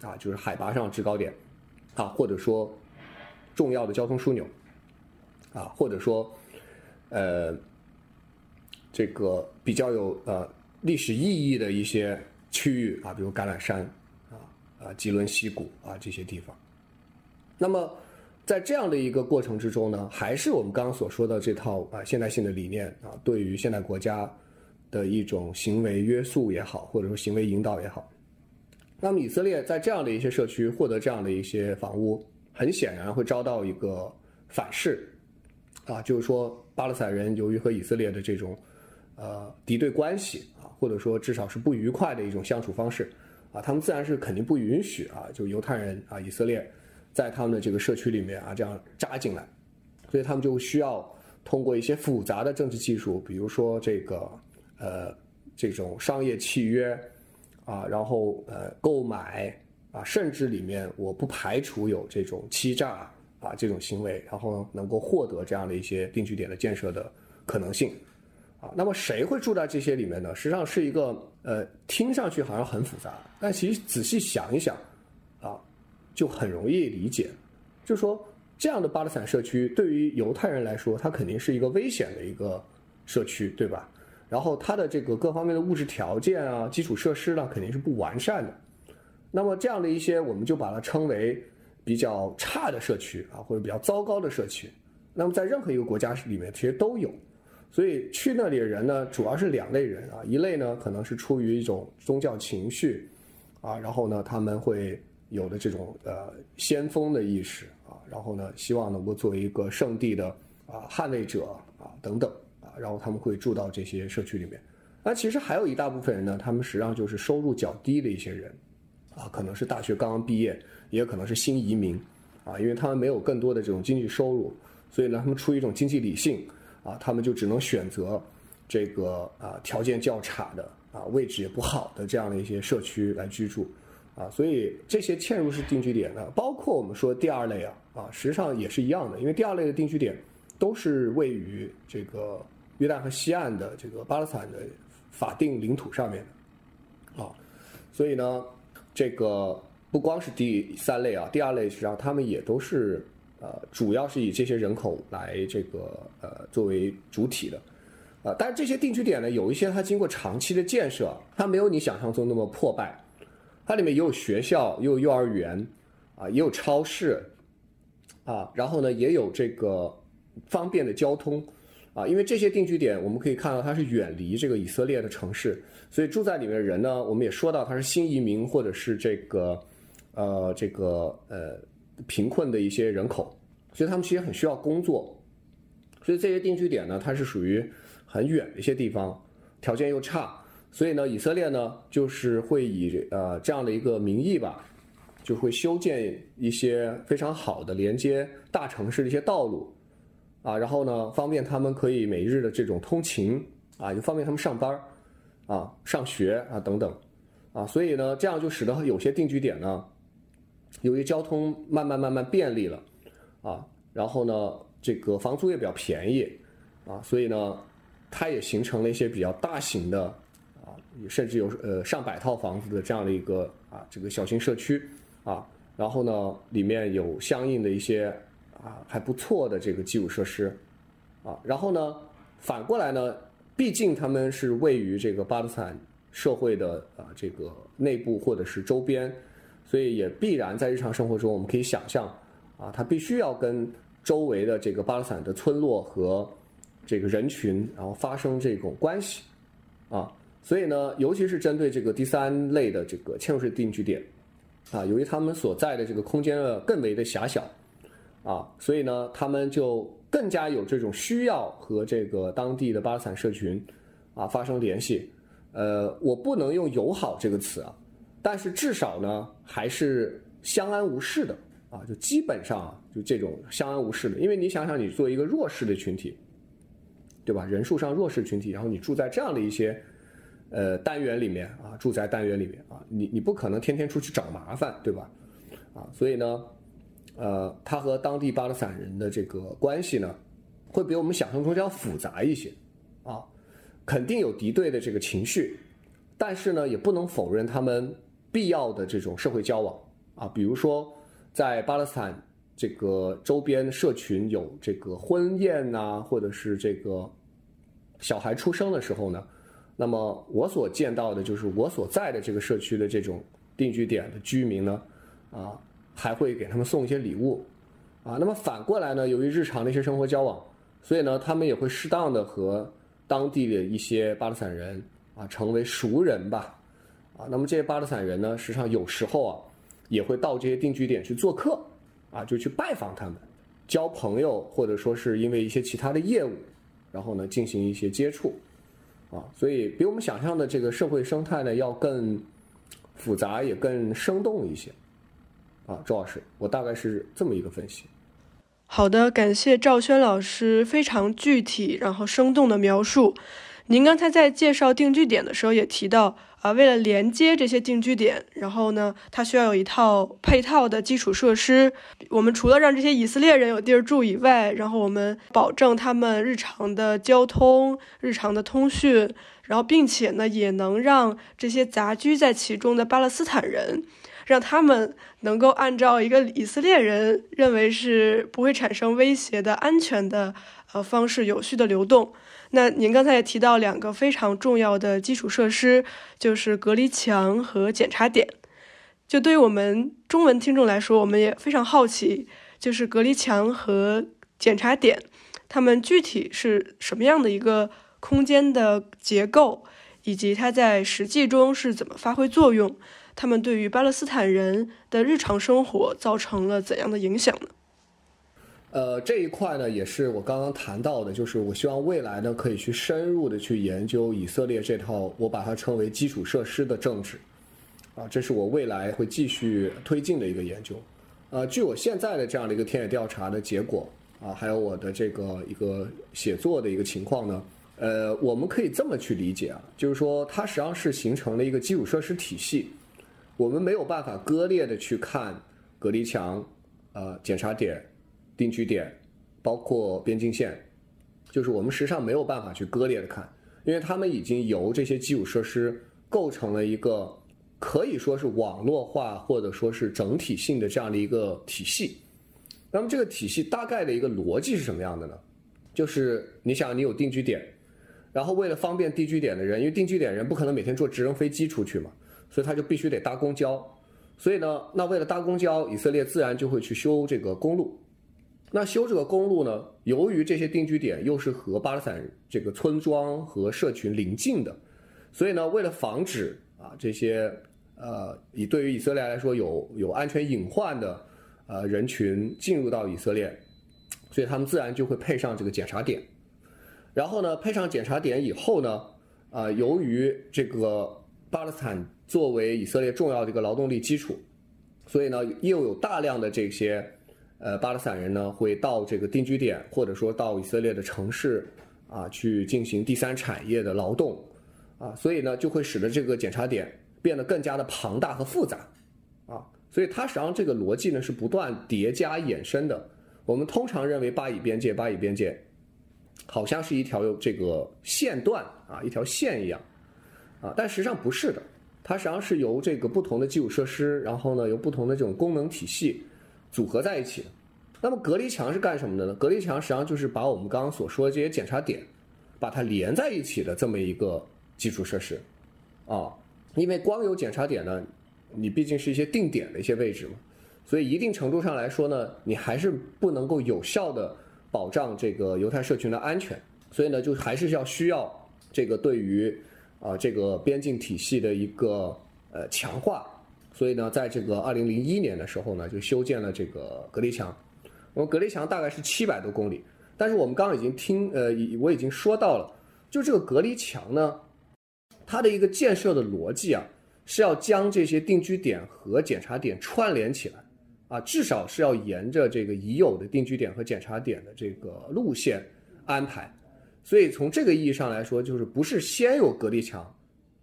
啊就是海拔上制高点，啊或者说重要的交通枢纽，啊或者说。呃，这个比较有呃历史意义的一些区域啊，比如橄榄山啊啊吉伦西谷啊这些地方。那么在这样的一个过程之中呢，还是我们刚刚所说的这套啊现代性的理念啊，对于现代国家的一种行为约束也好，或者说行为引导也好。那么以色列在这样的一些社区获得这样的一些房屋，很显然会遭到一个反噬。啊，就是说巴勒斯坦人由于和以色列的这种呃敌对关系啊，或者说至少是不愉快的一种相处方式啊，他们自然是肯定不允许啊，就犹太人啊以色列在他们的这个社区里面啊这样扎进来，所以他们就需要通过一些复杂的政治技术，比如说这个呃这种商业契约啊，然后呃购买。啊，甚至里面我不排除有这种欺诈啊这种行为，然后能够获得这样的一些定居点的建设的可能性，啊，那么谁会住在这些里面呢？实际上是一个呃，听上去好像很复杂，但其实仔细想一想，就很容易理解，就说这样的巴勒斯坦社区对于犹太人来说，它肯定是一个危险的一个社区，对吧？然后它的这个各方面的物质条件啊、基础设施呢，肯定是不完善的。那么这样的一些，我们就把它称为比较差的社区啊，或者比较糟糕的社区。那么在任何一个国家里面，其实都有。所以去那里的人呢，主要是两类人啊，一类呢可能是出于一种宗教情绪啊，然后呢他们会有的这种呃先锋的意识啊，然后呢希望能够作为一个圣地的啊捍卫者啊等等啊，然后他们会住到这些社区里面。那其实还有一大部分人呢，他们实际上就是收入较低的一些人。啊，可能是大学刚刚毕业，也可能是新移民，啊，因为他们没有更多的这种经济收入，所以呢，他们出于一种经济理性，啊，他们就只能选择这个啊条件较差的啊位置也不好的这样的一些社区来居住，啊，所以这些嵌入式定居点呢，包括我们说第二类啊，啊，实际上也是一样的，因为第二类的定居点都是位于这个约旦河西岸的这个巴勒斯坦的法定领土上面的，啊，所以呢。这个不光是第三类啊，第二类实际上他们也都是呃，主要是以这些人口来这个呃作为主体的，啊，但是这些定居点呢，有一些它经过长期的建设，它没有你想象中那么破败，它里面也有学校，也有幼儿园，啊，也有超市，啊，然后呢也有这个方便的交通。啊，因为这些定居点，我们可以看到它是远离这个以色列的城市，所以住在里面的人呢，我们也说到他是新移民或者是这个，呃，这个呃贫困的一些人口，所以他们其实很需要工作，所以这些定居点呢，它是属于很远的一些地方，条件又差，所以呢，以色列呢就是会以呃这样的一个名义吧，就会修建一些非常好的连接大城市的一些道路。啊，然后呢，方便他们可以每日的这种通勤啊，也方便他们上班啊、上学啊等等，啊，所以呢，这样就使得有些定居点呢，由于交通慢慢慢慢便利了，啊，然后呢，这个房租也比较便宜，啊，所以呢，它也形成了一些比较大型的，甚至有呃上百套房子的这样的一个啊这个小型社区，啊，然后呢，里面有相应的一些。啊，还不错的这个基础设施，啊，然后呢，反过来呢，毕竟他们是位于这个巴勒斯坦社会的啊这个内部或者是周边，所以也必然在日常生活中，我们可以想象，啊，他必须要跟周围的这个巴勒斯坦的村落和这个人群，然后发生这种关系，啊，所以呢，尤其是针对这个第三类的这个嵌入式定居点，啊，由于他们所在的这个空间呢更为的狭小。啊，所以呢，他们就更加有这种需要和这个当地的巴勒斯坦社群啊发生联系。呃，我不能用友好这个词啊，但是至少呢还是相安无事的啊，就基本上就这种相安无事的。因为你想想，你作为一个弱势的群体，对吧？人数上弱势群体，然后你住在这样的一些呃单元里面啊，住宅单元里面啊，你你不可能天天出去找麻烦，对吧？啊，所以呢。呃，他和当地巴勒斯坦人的这个关系呢，会比我们想象中要复杂一些，啊，肯定有敌对的这个情绪，但是呢，也不能否认他们必要的这种社会交往啊，比如说在巴勒斯坦这个周边社群有这个婚宴呐，或者是这个小孩出生的时候呢，那么我所见到的就是我所在的这个社区的这种定居点的居民呢，啊。还会给他们送一些礼物，啊，那么反过来呢？由于日常的一些生活交往，所以呢，他们也会适当的和当地的一些巴勒斯坦人啊成为熟人吧，啊，那么这些巴勒斯坦人呢，实际上有时候啊，也会到这些定居点去做客，啊，就去拜访他们，交朋友，或者说是因为一些其他的业务，然后呢进行一些接触，啊，所以比我们想象的这个社会生态呢要更复杂，也更生动一些。啊，周老师，我大概是这么一个分析。好的，感谢赵轩老师非常具体然后生动的描述。您刚才在介绍定居点的时候也提到。啊，为了连接这些定居点，然后呢，它需要有一套配套的基础设施。我们除了让这些以色列人有地儿住以外，然后我们保证他们日常的交通、日常的通讯，然后并且呢，也能让这些杂居在其中的巴勒斯坦人，让他们能够按照一个以色列人认为是不会产生威胁的安全的呃方式，有序的流动。那您刚才也提到两个非常重要的基础设施，就是隔离墙和检查点。就对于我们中文听众来说，我们也非常好奇，就是隔离墙和检查点，它们具体是什么样的一个空间的结构，以及它在实际中是怎么发挥作用？它们对于巴勒斯坦人的日常生活造成了怎样的影响呢？呃，这一块呢，也是我刚刚谈到的，就是我希望未来呢，可以去深入的去研究以色列这套，我把它称为基础设施的政治，啊，这是我未来会继续推进的一个研究。呃，据我现在的这样的一个田野调查的结果，啊，还有我的这个一个写作的一个情况呢，呃，我们可以这么去理解啊，就是说它实际上是形成了一个基础设施体系，我们没有办法割裂的去看隔离墙，呃，检查点。定居点，包括边境线，就是我们实际上没有办法去割裂的看，因为他们已经由这些基础设施构成了一个可以说是网络化或者说是整体性的这样的一个体系。那么这个体系大概的一个逻辑是什么样的呢？就是你想你有定居点，然后为了方便定居点的人，因为定居点人不可能每天坐直升飞机出去嘛，所以他就必须得搭公交。所以呢，那为了搭公交，以色列自然就会去修这个公路。那修这个公路呢？由于这些定居点又是和巴勒斯坦这个村庄和社群邻近的，所以呢，为了防止啊这些呃以对于以色列来说有有安全隐患的呃人群进入到以色列，所以他们自然就会配上这个检查点。然后呢，配上检查点以后呢，啊，由于这个巴勒斯坦作为以色列重要的一个劳动力基础，所以呢，又有大量的这些。呃，巴勒斯坦人呢会到这个定居点，或者说到以色列的城市啊，去进行第三产业的劳动，啊，所以呢就会使得这个检查点变得更加的庞大和复杂，啊，所以它实际上这个逻辑呢是不断叠加衍生的。我们通常认为巴以边界，巴以边界好像是一条这个线段啊，一条线一样，啊，但实际上不是的，它实际上是由这个不同的基础设施，然后呢由不同的这种功能体系。组合在一起的，那么隔离墙是干什么的呢？隔离墙实际上就是把我们刚刚所说的这些检查点，把它连在一起的这么一个基础设施，啊，因为光有检查点呢，你毕竟是一些定点的一些位置嘛，所以一定程度上来说呢，你还是不能够有效的保障这个犹太社群的安全，所以呢，就还是要需要这个对于啊这个边境体系的一个呃强化。所以呢，在这个二零零一年的时候呢，就修建了这个隔离墙。我们隔离墙大概是七百多公里，但是我们刚刚已经听，呃，我已经说到了，就这个隔离墙呢，它的一个建设的逻辑啊，是要将这些定居点和检查点串联起来，啊，至少是要沿着这个已有的定居点和检查点的这个路线安排。所以从这个意义上来说，就是不是先有隔离墙。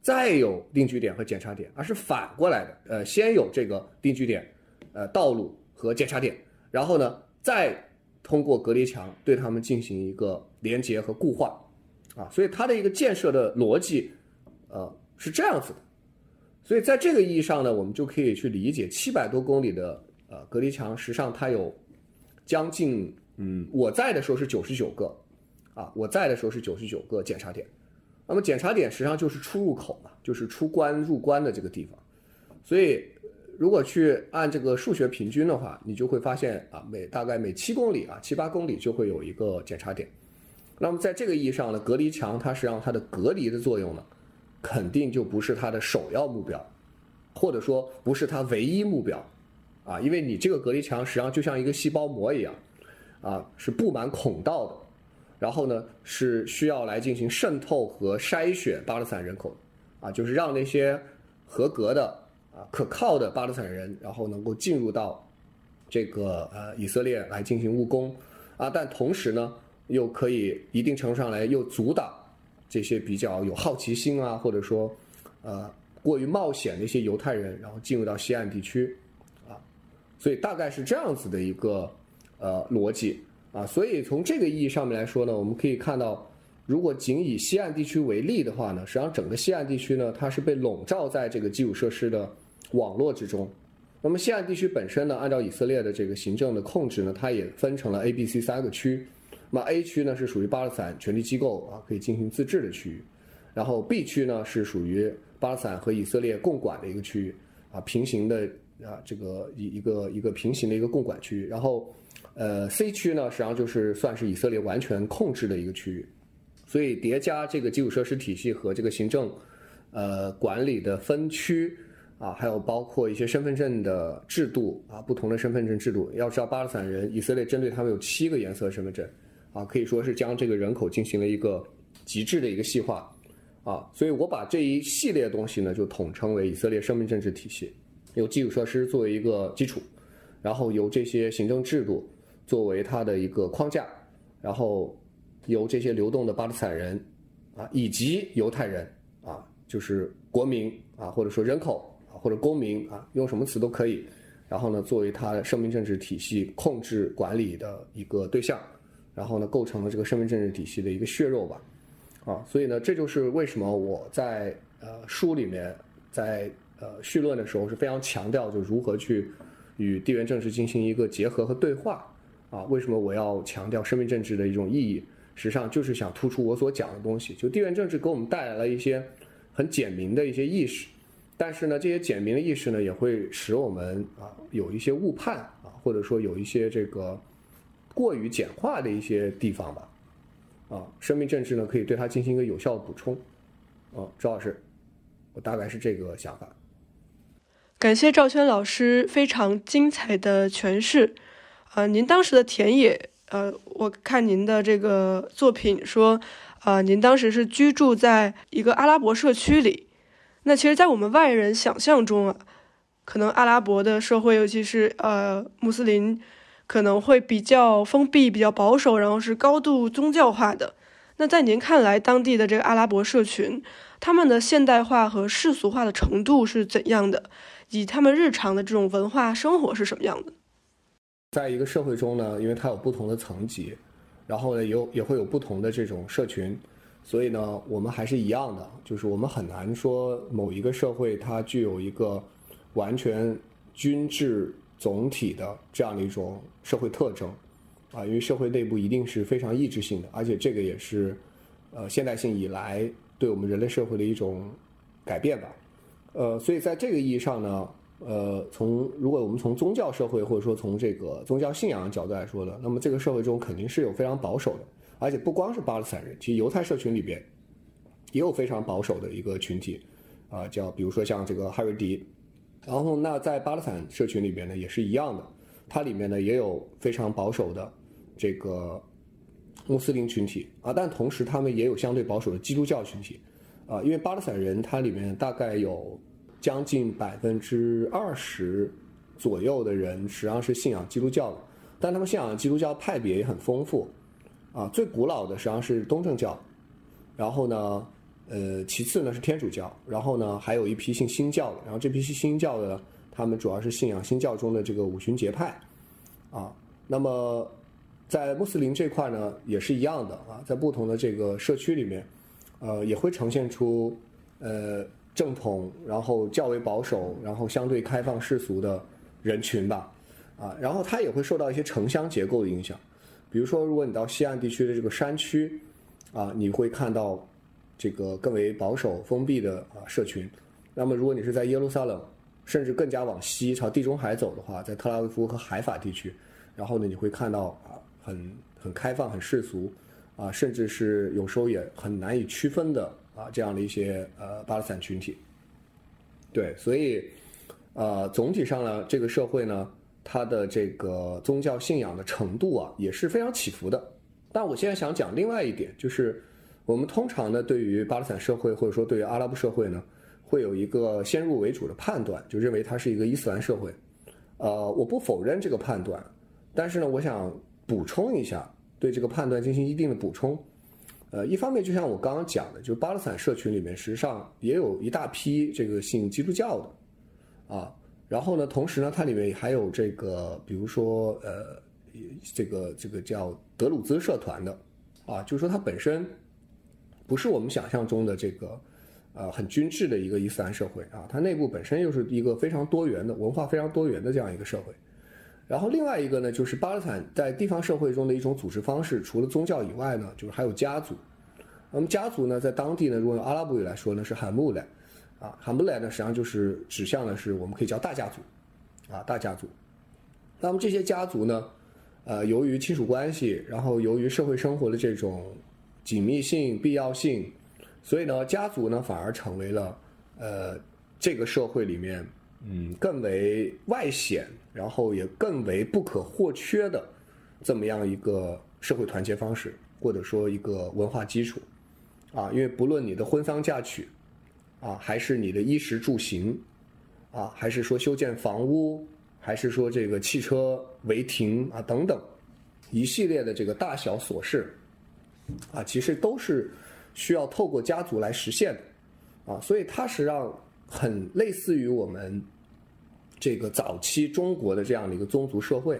再有定居点和检查点，而是反过来的。呃，先有这个定居点、呃道路和检查点，然后呢，再通过隔离墙对他们进行一个连接和固化，啊，所以它的一个建设的逻辑，呃，是这样子的。所以在这个意义上呢，我们就可以去理解七百多公里的呃隔离墙，实际上它有将近，嗯，我在的时候是九十九个，啊，我在的时候是九十九个检查点。那么检查点实际上就是出入口嘛，就是出关入关的这个地方。所以，如果去按这个数学平均的话，你就会发现啊，每大概每七公里啊，七八公里就会有一个检查点。那么在这个意义上呢，隔离墙它实际上它的隔离的作用呢，肯定就不是它的首要目标，或者说不是它唯一目标啊，因为你这个隔离墙实际上就像一个细胞膜一样啊是布满孔道的，然后呢是需要来进行渗透和筛选巴勒斯坦人口，啊，就是让那些合格的啊可靠的巴勒斯坦人，然后能够进入到这个呃以色列来进行务工，啊，但同时呢又可以一定程度上来又阻挡这些比较有好奇心啊，或者说呃过于冒险的一些犹太人，然后进入到西岸地区。啊所以大概是这样子的一个呃逻辑啊，所以从这个意义上面来说呢，我们可以看到，如果仅以西岸地区为例的话呢，实际上整个西岸地区呢，它是被笼罩在这个基础设施的网络之中。那么西岸地区本身呢，按照以色列的这个行政的控制呢，它也分成了 A、B、C 三个区。那么 A 区呢是属于巴勒斯坦权力机构啊，可以进行自治的区域，然后 B 区呢是属于巴勒斯坦和以色列共管的一个区域啊，平行的。啊，这个一一个一个平行的一个共管区域，然后，呃，C 区呢，实际上就是算是以色列完全控制的一个区域，所以叠加这个基础设施体系和这个行政，呃，管理的分区啊，还有包括一些身份证的制度啊，不同的身份证制度。要知道，巴勒斯坦人，以色列针对他们有七个颜色身份证，啊，可以说是将这个人口进行了一个极致的一个细化，啊，所以我把这一系列东西呢，就统称为以色列生命政治体系。由基础设施作为一个基础，然后由这些行政制度作为它的一个框架，然后由这些流动的巴勒斯坦人啊，以及犹太人啊，就是国民啊，或者说人口啊，或者公民啊，用什么词都可以。然后呢，作为它的生命政治体系控制管理的一个对象，然后呢，构成了这个生命政治体系的一个血肉吧。啊，所以呢，这就是为什么我在呃书里面在。呃，绪论的时候是非常强调，就如何去与地缘政治进行一个结合和对话啊。为什么我要强调生命政治的一种意义？实际上就是想突出我所讲的东西。就地缘政治给我们带来了一些很简明的一些意识，但是呢，这些简明的意识呢，也会使我们啊有一些误判啊，或者说有一些这个过于简化的一些地方吧。啊，生命政治呢，可以对它进行一个有效的补充。啊，周老师，我大概是这个想法。感谢赵轩老师非常精彩的诠释。呃，您当时的田野，呃，我看您的这个作品说，呃，您当时是居住在一个阿拉伯社区里。那其实，在我们外人想象中啊，可能阿拉伯的社会，尤其是呃穆斯林，可能会比较封闭、比较保守，然后是高度宗教化的。那在您看来，当地的这个阿拉伯社群，他们的现代化和世俗化的程度是怎样的？以他们日常的这种文化生活是什么样的？在一个社会中呢，因为它有不同的层级，然后呢有也会有不同的这种社群，所以呢我们还是一样的，就是我们很难说某一个社会它具有一个完全均质总体的这样的一种社会特征啊，因为社会内部一定是非常意志性的，而且这个也是呃现代性以来对我们人类社会的一种改变吧。呃，所以在这个意义上呢，呃，从如果我们从宗教社会或者说从这个宗教信仰的角度来说呢，那么这个社会中肯定是有非常保守的，而且不光是巴勒斯坦人，其实犹太社群里边也有非常保守的一个群体，啊，叫比如说像这个哈瑞迪，然后那在巴勒斯坦社群里边呢也是一样的，它里面呢也有非常保守的这个穆斯林群体啊，但同时他们也有相对保守的基督教群体。啊，因为巴勒斯坦人他里面大概有将近百分之二十左右的人实际上是信仰基督教的，但他们信仰基督教派别也很丰富，啊，最古老的实际上是东正教，然后呢，呃，其次呢是天主教，然后呢还有一批信新教的，然后这批信新教的他们主要是信仰新教中的这个五旬节派，啊，那么在穆斯林这块呢也是一样的。啊，在不同的这个社区里面。呃，也会呈现出，呃，正统，然后较为保守，然后相对开放世俗的人群吧，啊，然后它也会受到一些城乡结构的影响，比如说，如果你到西岸地区的这个山区，啊，你会看到这个更为保守、封闭的啊社群，那么如果你是在耶路撒冷，甚至更加往西朝地中海走的话，在特拉维夫和海法地区，然后呢，你会看到啊，很很开放、很世俗。啊，甚至是有时候也很难以区分的啊，这样的一些呃巴勒斯坦群体。对，所以呃总体上呢，这个社会呢，它的这个宗教信仰的程度啊，也是非常起伏的。但我现在想讲另外一点，就是我们通常呢，对于巴勒斯坦社会或者说对于阿拉伯社会呢，会有一个先入为主的判断，就认为它是一个伊斯兰社会。呃，我不否认这个判断，但是呢，我想补充一下，对这个判断进行一定的补充。呃，一方面就像我刚刚讲的，就巴勒斯坦社群里面实际上也有一大批这个信基督教的，啊。然后呢，同时呢，它里面还有这个，比如说，呃，这个这个叫德鲁兹社团的，啊，就是说它本身不是我们想象中的这个，呃，很均质的一个伊斯兰社会啊，它内部本身又是一个非常多元的文化非常多元的这样一个社会。然后另外一个呢，就是巴勒斯坦在地方社会中的一种组织方式，除了宗教以外呢，就是还有家族。那么家族呢，在当地呢，如果用阿拉伯语来说呢，是罕穆莱。啊，罕布莱呢，实际上就是指向的是我们可以叫大家族，啊，大家族。那么这些家族呢，呃，由于亲属关系，然后由于社会生活的这种紧密性、必要性，所以呢，家族呢反而成为了呃这个社会里面嗯更为外显，然后也更为不可或缺的这么样一个社会团结方式，或者说一个文化基础。啊，因为不论你的婚丧嫁娶。啊，还是你的衣食住行，啊，还是说修建房屋，还是说这个汽车违停啊等等，一系列的这个大小琐事，啊，其实都是需要透过家族来实现的，啊，所以它实际上很类似于我们这个早期中国的这样的一个宗族社会，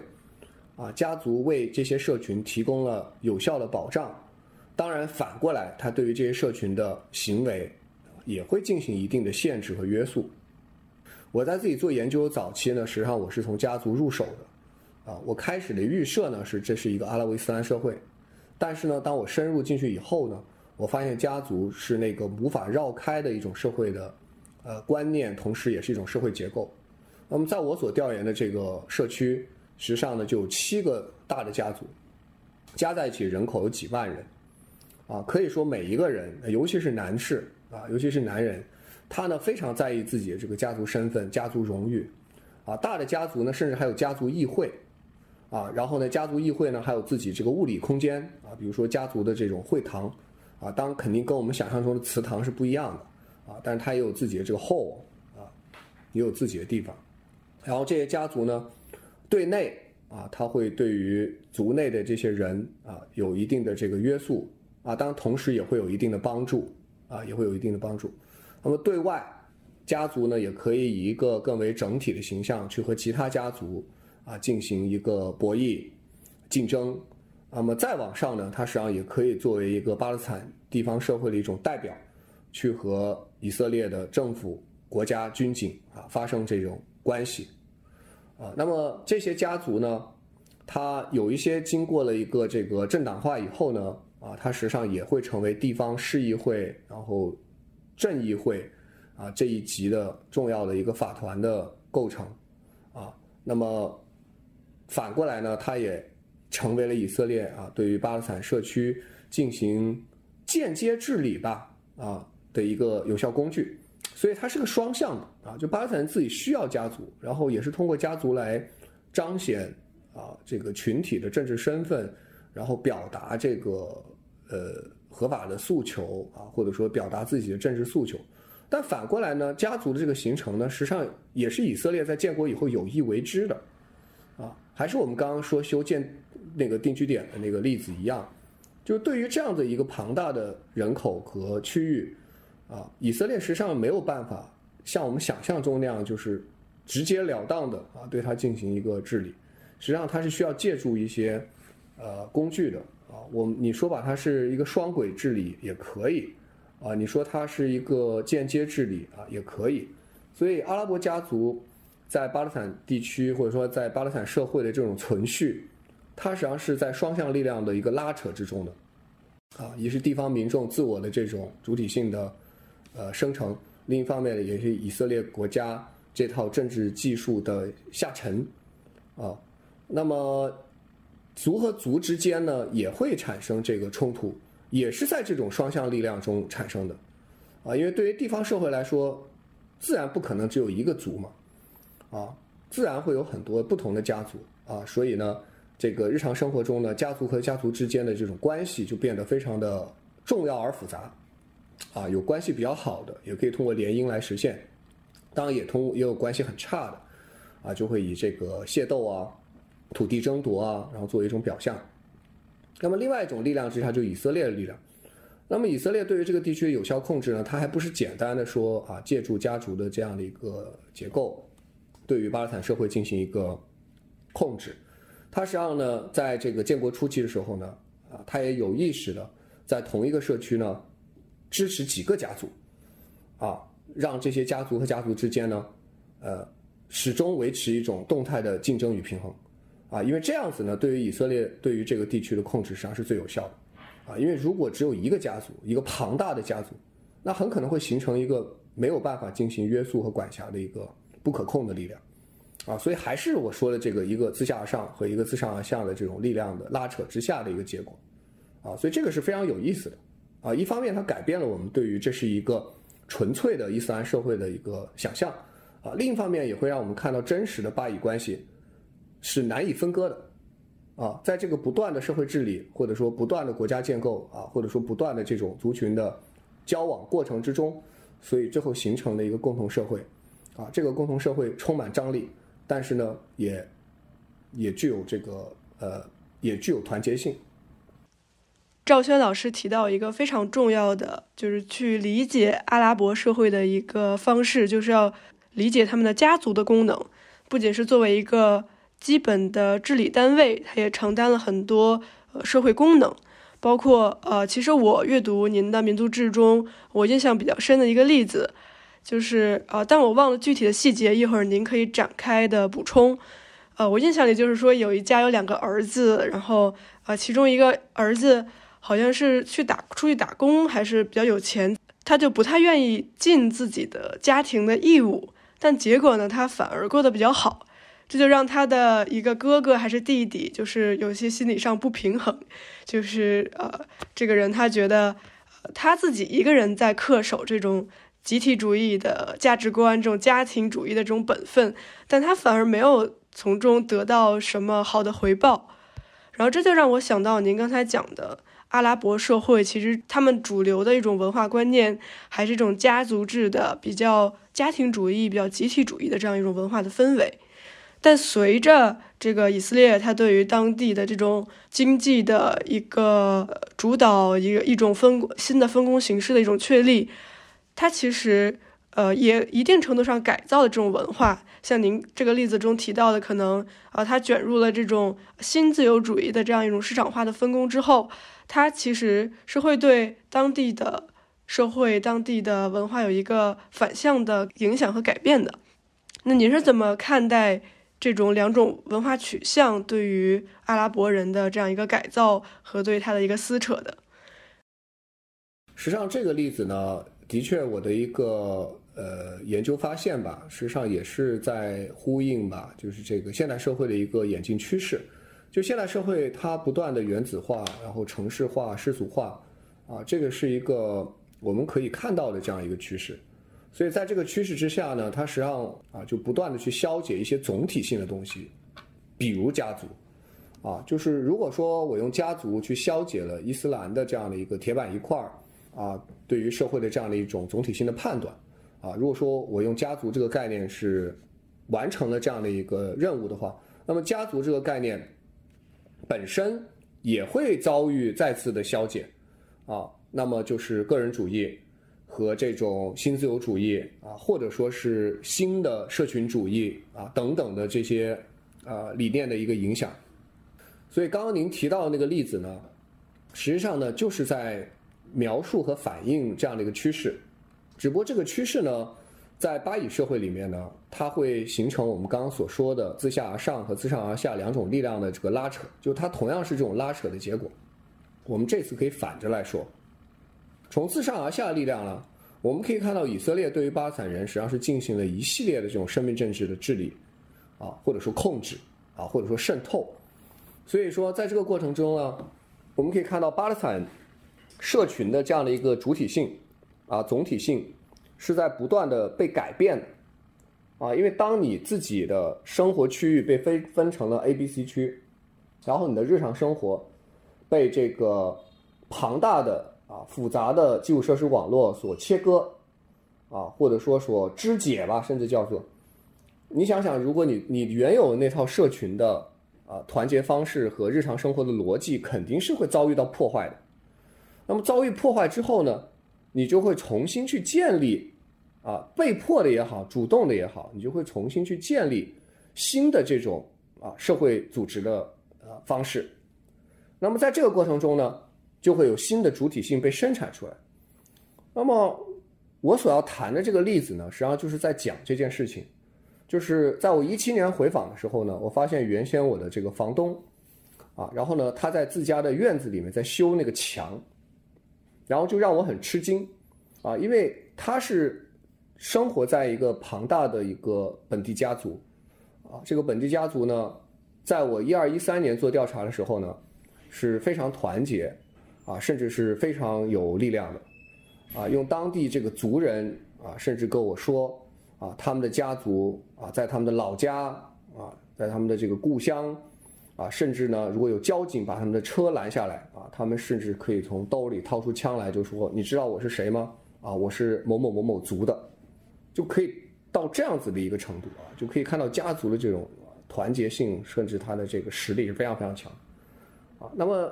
啊，家族为这些社群提供了有效的保障，当然反过来，它对于这些社群的行为。也会进行一定的限制和约束。我在自己做研究早期呢，实际上我是从家族入手的，啊，我开始的预设呢是这是一个阿拉伯斯兰社会，但是呢，当我深入进去以后呢，我发现家族是那个无法绕开的一种社会的，呃，观念，同时也是一种社会结构。那么在我所调研的这个社区，实际上呢就有七个大的家族，加在一起人口有几万人，啊，可以说每一个人，尤其是男士。啊，尤其是男人，他呢非常在意自己的这个家族身份、家族荣誉，啊，大的家族呢甚至还有家族议会，啊，然后呢家族议会呢还有自己这个物理空间，啊，比如说家族的这种会堂，啊，当然肯定跟我们想象中的祠堂是不一样的，啊，但是它也有自己的这个 hall，啊，也有自己的地方，然后这些家族呢，对内啊，他会对于族内的这些人啊有一定的这个约束，啊，当然同时也会有一定的帮助。啊，也会有一定的帮助。那么对外，家族呢也可以以一个更为整体的形象去和其他家族啊进行一个博弈、竞争。那么再往上呢，它实际上也可以作为一个巴勒斯坦地方社会的一种代表，去和以色列的政府、国家、军警啊发生这种关系。啊，那么这些家族呢，它有一些经过了一个这个政党化以后呢。啊，它实际上也会成为地方市议会，然后镇议会啊这一级的重要的一个法团的构成啊。那么反过来呢，它也成为了以色列啊对于巴勒斯坦社区进行间接治理吧啊的一个有效工具。所以它是个双向的啊，就巴勒斯坦自己需要家族，然后也是通过家族来彰显啊这个群体的政治身份。然后表达这个呃合法的诉求啊，或者说表达自己的政治诉求，但反过来呢，家族的这个形成呢，实际上也是以色列在建国以后有意为之的，啊，还是我们刚刚说修建那个定居点的那个例子一样，就对于这样的一个庞大的人口和区域，啊，以色列实际上没有办法像我们想象中那样，就是直截了当的啊对它进行一个治理，实际上它是需要借助一些。呃，工具的啊，我你说把它是一个双轨治理也可以，啊，你说它是一个间接治理啊也可以，所以阿拉伯家族在巴勒斯坦地区或者说在巴勒斯坦社会的这种存续，它实际上是在双向力量的一个拉扯之中的，啊，一是地方民众自我的这种主体性的呃生成，另一方面呢，也是以色列国家这套政治技术的下沉，啊，那么。族和族之间呢，也会产生这个冲突，也是在这种双向力量中产生的，啊，因为对于地方社会来说，自然不可能只有一个族嘛，啊，自然会有很多不同的家族啊，所以呢，这个日常生活中呢，家族和家族之间的这种关系就变得非常的重要而复杂，啊，有关系比较好的，也可以通过联姻来实现，当然也通也有关系很差的，啊，就会以这个械斗啊、土地争夺啊，然后作为一种表象。那么另外一种力量之下，就以色列的力量。那么以色列对于这个地区的有效控制呢，它还不是简单的说啊，借助家族的这样的一个结构，对于巴勒斯坦社会进行一个控制。它实际上呢，在这个建国初期的时候呢，啊，它也有意识的在同一个社区呢，支持几个家族，啊，让这些家族和家族之间呢，呃，始终维持一种动态的竞争与平衡，啊，因为这样子呢，对于以色列对于这个地区的控制实际上是最有效的。啊，因为如果只有一个家族，一个庞大的家族，那很可能会形成一个没有办法进行约束和管辖的一个不可控的力量，啊，所以还是我说的这个一个自下而上和一个自上而下的这种力量的拉扯之下的一个结果，啊，所以这个是非常有意思的，啊，一方面它改变了我们对于这是一个纯粹的伊斯兰社会的一个想象，啊，另一方面也会让我们看到真实的巴以关系是难以分割的。啊，在这个不断的社会治理，或者说不断的国家建构啊，或者说不断的这种族群的交往过程之中，所以最后形成了一个共同社会，啊，这个共同社会充满张力，但是呢，也也具有这个呃，也具有团结性。赵轩老师提到一个非常重要的，就是去理解阿拉伯社会的一个方式，就是要理解他们的家族的功能，不仅是作为一个。基本的治理单位，它也承担了很多呃社会功能，包括呃，其实我阅读您的民族志中，我印象比较深的一个例子，就是呃，但我忘了具体的细节，一会儿您可以展开的补充。呃，我印象里就是说有一家有两个儿子，然后呃，其中一个儿子好像是去打出去打工，还是比较有钱，他就不太愿意尽自己的家庭的义务，但结果呢，他反而过得比较好。这就让他的一个哥哥还是弟弟，就是有些心理上不平衡，就是呃，这个人他觉得，他自己一个人在恪守这种集体主义的价值观，这种家庭主义的这种本分，但他反而没有从中得到什么好的回报。然后这就让我想到您刚才讲的阿拉伯社会，其实他们主流的一种文化观念，还是一种家族制的、比较家庭主义、比较集体主义的这样一种文化的氛围。但随着这个以色列，它对于当地的这种经济的一个主导，一个一种分新的分工形式的一种确立，它其实呃也一定程度上改造了这种文化。像您这个例子中提到的，可能啊，它卷入了这种新自由主义的这样一种市场化的分工之后，它其实是会对当地的社会、当地的文化有一个反向的影响和改变的。那您是怎么看待？这种两种文化取向对于阿拉伯人的这样一个改造和对他的一个撕扯的，实际上这个例子呢，的确我的一个呃研究发现吧，实际上也是在呼应吧，就是这个现代社会的一个演进趋势。就现代社会它不断的原子化，然后城市化、世俗化，啊，这个是一个我们可以看到的这样一个趋势。所以在这个趋势之下呢，它实际上啊就不断的去消解一些总体性的东西，比如家族，啊，就是如果说我用家族去消解了伊斯兰的这样的一个铁板一块儿啊，对于社会的这样的一种总体性的判断，啊，如果说我用家族这个概念是完成了这样的一个任务的话，那么家族这个概念本身也会遭遇再次的消解，啊，那么就是个人主义。和这种新自由主义啊，或者说是新的社群主义啊等等的这些啊理念的一个影响，所以刚刚您提到的那个例子呢，实际上呢就是在描述和反映这样的一个趋势，只不过这个趋势呢，在巴以社会里面呢，它会形成我们刚刚所说的自下而上和自上而下两种力量的这个拉扯，就它同样是这种拉扯的结果。我们这次可以反着来说。从自上而下的力量呢，我们可以看到以色列对于巴勒斯坦人实际上是进行了一系列的这种生命政治的治理，啊，或者说控制，啊，或者说渗透。所以说，在这个过程中呢，我们可以看到巴勒斯坦社群的这样的一个主体性，啊，总体性是在不断的被改变的，啊，因为当你自己的生活区域被分分成了 A、B、C 区，然后你的日常生活被这个庞大的啊复杂的基础设施网络所切割，啊，或者说所肢解吧，甚至叫做，你想想，如果你你原有那套社群的啊团结方式和日常生活的逻辑，肯定是会遭遇到破坏的。那么遭遇破坏之后呢，你就会重新去建立。啊，被迫的也好，主动的也好，你就会重新去建立新的这种啊社会组织的呃方式。那么在这个过程中呢，就会有新的主体性被生产出来。那么我所要谈的这个例子呢，实际上就是在讲这件事情。就是在我一七年回访的时候呢，我发现原先我的这个房东啊，然后呢他在自家的院子里面在修那个墙，然后就让我很吃惊啊，因为他是。生活在一个庞大的一个本地家族，啊，这个本地家族呢，在我一二一三年做调查的时候呢，是非常团结，啊，甚至是非常有力量的，啊，用当地这个族人啊，甚至跟我说，啊，他们的家族啊，在他们的老家啊，在他们的这个故乡，啊，甚至呢，如果有交警把他们的车拦下来，啊，他们甚至可以从兜里掏出枪来，就说：“你知道我是谁吗？啊，我是某某某某族的。”就可以到这样子的一个程度啊，就可以看到家族的这种团结性，甚至他的这个实力是非常非常强，啊，那么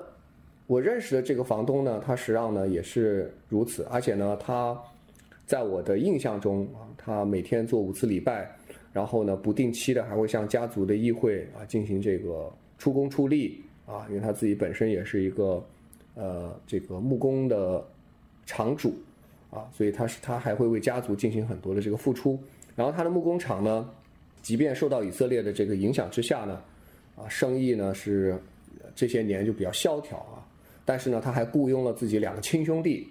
我认识的这个房东呢，他实际上呢也是如此，而且呢，他在我的印象中啊，他每天做五次礼拜，然后呢不定期的还会向家族的议会啊进行这个出工出力啊，因为他自己本身也是一个呃这个木工的厂主。啊，所以他是他还会为家族进行很多的这个付出，然后他的木工厂呢，即便受到以色列的这个影响之下呢，啊，生意呢是这些年就比较萧条啊，但是呢，他还雇佣了自己两个亲兄弟，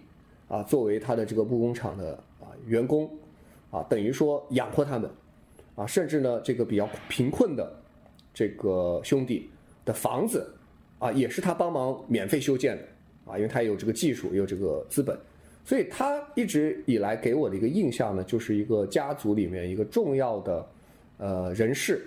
啊，作为他的这个木工厂的啊员工，啊，等于说养活他们，啊，甚至呢，这个比较贫困的这个兄弟的房子，啊，也是他帮忙免费修建的，啊，因为他有这个技术，有这个资本。所以他一直以来给我的一个印象呢，就是一个家族里面一个重要的呃人士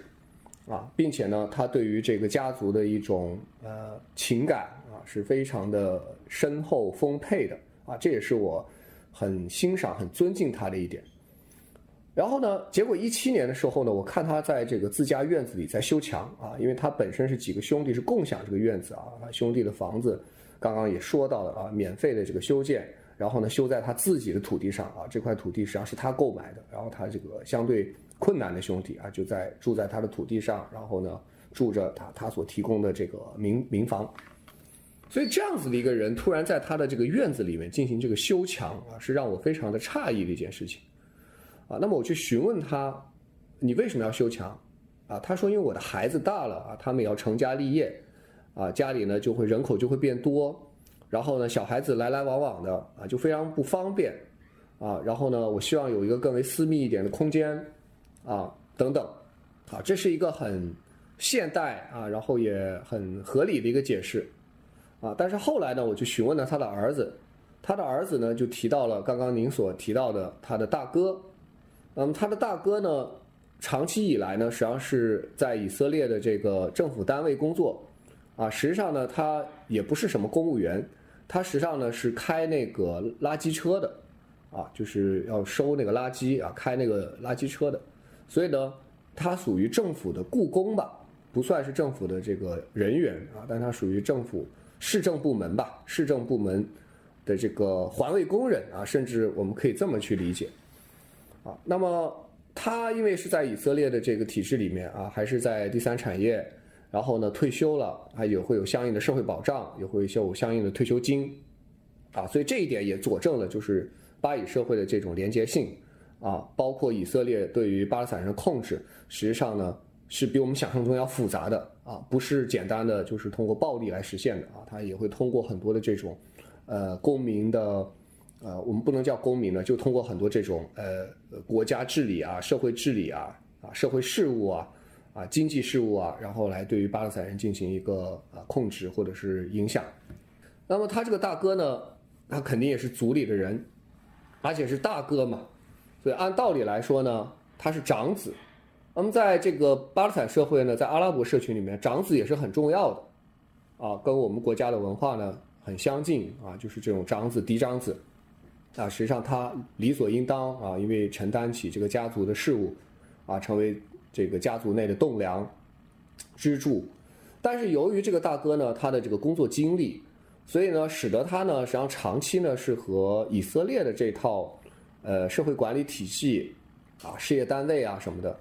啊，并且呢，他对于这个家族的一种呃情感啊是非常的深厚丰沛的啊，这也是我很欣赏、很尊敬他的一点。然后呢，结果一七年的时候呢，我看他在这个自家院子里在修墙啊，因为他本身是几个兄弟是共享这个院子啊，兄弟的房子刚刚也说到了啊，免费的这个修建。然后呢，修在他自己的土地上啊，这块土地实际上是他购买的。然后他这个相对困难的兄弟啊，就在住在他的土地上，然后呢，住着他他所提供的这个民民房。所以这样子的一个人，突然在他的这个院子里面进行这个修墙啊，是让我非常的诧异的一件事情啊。那么我去询问他，你为什么要修墙啊？他说，因为我的孩子大了啊，他们也要成家立业啊，家里呢就会人口就会变多。然后呢，小孩子来来往往的啊，就非常不方便，啊，然后呢，我希望有一个更为私密一点的空间，啊，等等，啊，这是一个很现代啊，然后也很合理的一个解释，啊，但是后来呢，我就询问了他的儿子，他的儿子呢就提到了刚刚您所提到的他的大哥，那么他的大哥呢，长期以来呢，实际上是在以色列的这个政府单位工作。啊，实际上呢，他也不是什么公务员，他实际上呢是开那个垃圾车的，啊，就是要收那个垃圾啊，开那个垃圾车的，所以呢，他属于政府的雇工吧，不算是政府的这个人员。啊，但他属于政府市政部门吧，市政部门的这个环卫工人。啊，甚至我们可以这么去理解，啊，那么他因为是在以色列的这个体制里面啊，还是在第三产业。然后呢，退休了，还有会有相应的社会保障，也会有相应的退休金，啊，所以这一点也佐证了就是巴以社会的这种连接性，啊，包括以色列对于巴勒斯坦人的控制，实际上呢是比我们想象中要复杂的，啊，不是简单的就是通过暴力来实现的，啊，它也会通过很多的这种，呃，公民的，呃，我们不能叫公民呢，就通过很多这种呃国家治理啊、社会治理啊、啊社会事务啊。啊，经济事务啊，然后来对于巴勒斯坦人进行一个啊控制或者是影响。那么他这个大哥呢，他肯定也是族里的人，而且是大哥嘛，所以按道理来说呢，他是长子。那么在这个巴勒斯坦社会呢，在阿拉伯社群里面，长子也是很重要的，啊，跟我们国家的文化呢很相近啊，就是这种长子嫡长子，啊，实际上他理所应当啊，因为承担起这个家族的事务，啊，成为这个家族内的栋梁、支柱。但是由于这个大哥呢，他的这个工作经历，所以呢，使得他呢，实际上长期呢是和以色列的这套呃社会管理体系啊、事业单位啊什么的。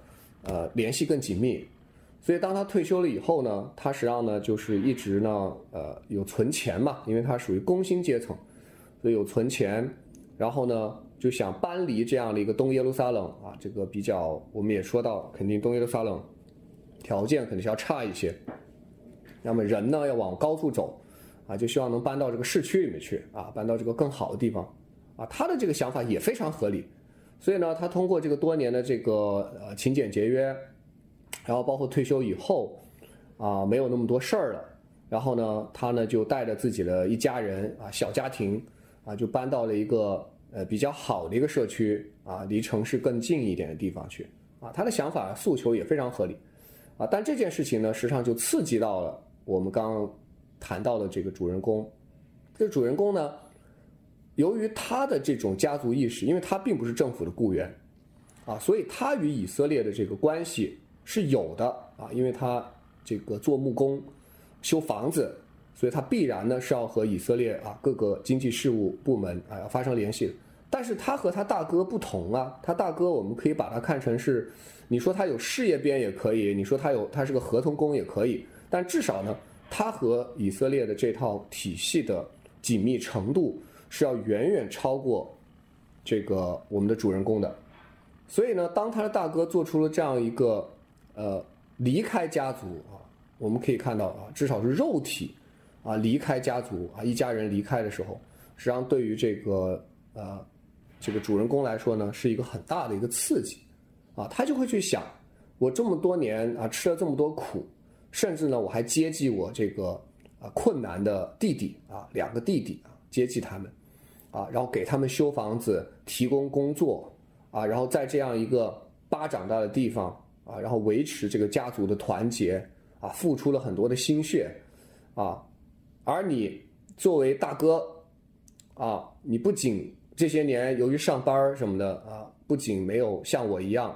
呃，联系更紧密，所以当他退休了以后呢，他实际上呢就是一直呢，呃，有存钱嘛，因为他属于工薪阶层，所以有存钱，然后呢就想搬离这样的一个东耶路撒冷啊，这个比较我们也说到，肯定东耶路撒冷条件肯定是要差一些，那么人呢要往高处走，啊，就希望能搬到这个市区里面去啊，搬到这个更好的地方，啊，他的这个想法也非常合理。所以呢，他通过这个多年的这个呃勤俭节约，然后包括退休以后，啊没有那么多事儿了，然后呢，他呢就带着自己的一家人啊小家庭啊就搬到了一个呃比较好的一个社区啊离城市更近一点的地方去啊他的想法诉求也非常合理啊，但这件事情呢实际上就刺激到了我们刚谈到的这个主人公，这个主人公呢。由于他的这种家族意识，因为他并不是政府的雇员，啊，所以他与以色列的这个关系是有的啊，因为他这个做木工、修房子，所以他必然呢是要和以色列啊各个经济事务部门啊要发生联系。但是他和他大哥不同啊，他大哥我们可以把他看成是，你说他有事业编也可以，你说他有他是个合同工也可以，但至少呢，他和以色列的这套体系的紧密程度。是要远远超过这个我们的主人公的，所以呢，当他的大哥做出了这样一个呃离开家族啊，我们可以看到啊，至少是肉体啊离开家族啊，一家人离开的时候，实际上对于这个呃这个主人公来说呢，是一个很大的一个刺激啊，他就会去想，我这么多年啊吃了这么多苦，甚至呢我还接济我这个啊困难的弟弟啊两个弟弟啊。接济他们，啊，然后给他们修房子，提供工作，啊，然后在这样一个巴掌大的地方，啊，然后维持这个家族的团结，啊，付出了很多的心血，啊，而你作为大哥，啊，你不仅这些年由于上班什么的，啊，不仅没有像我一样，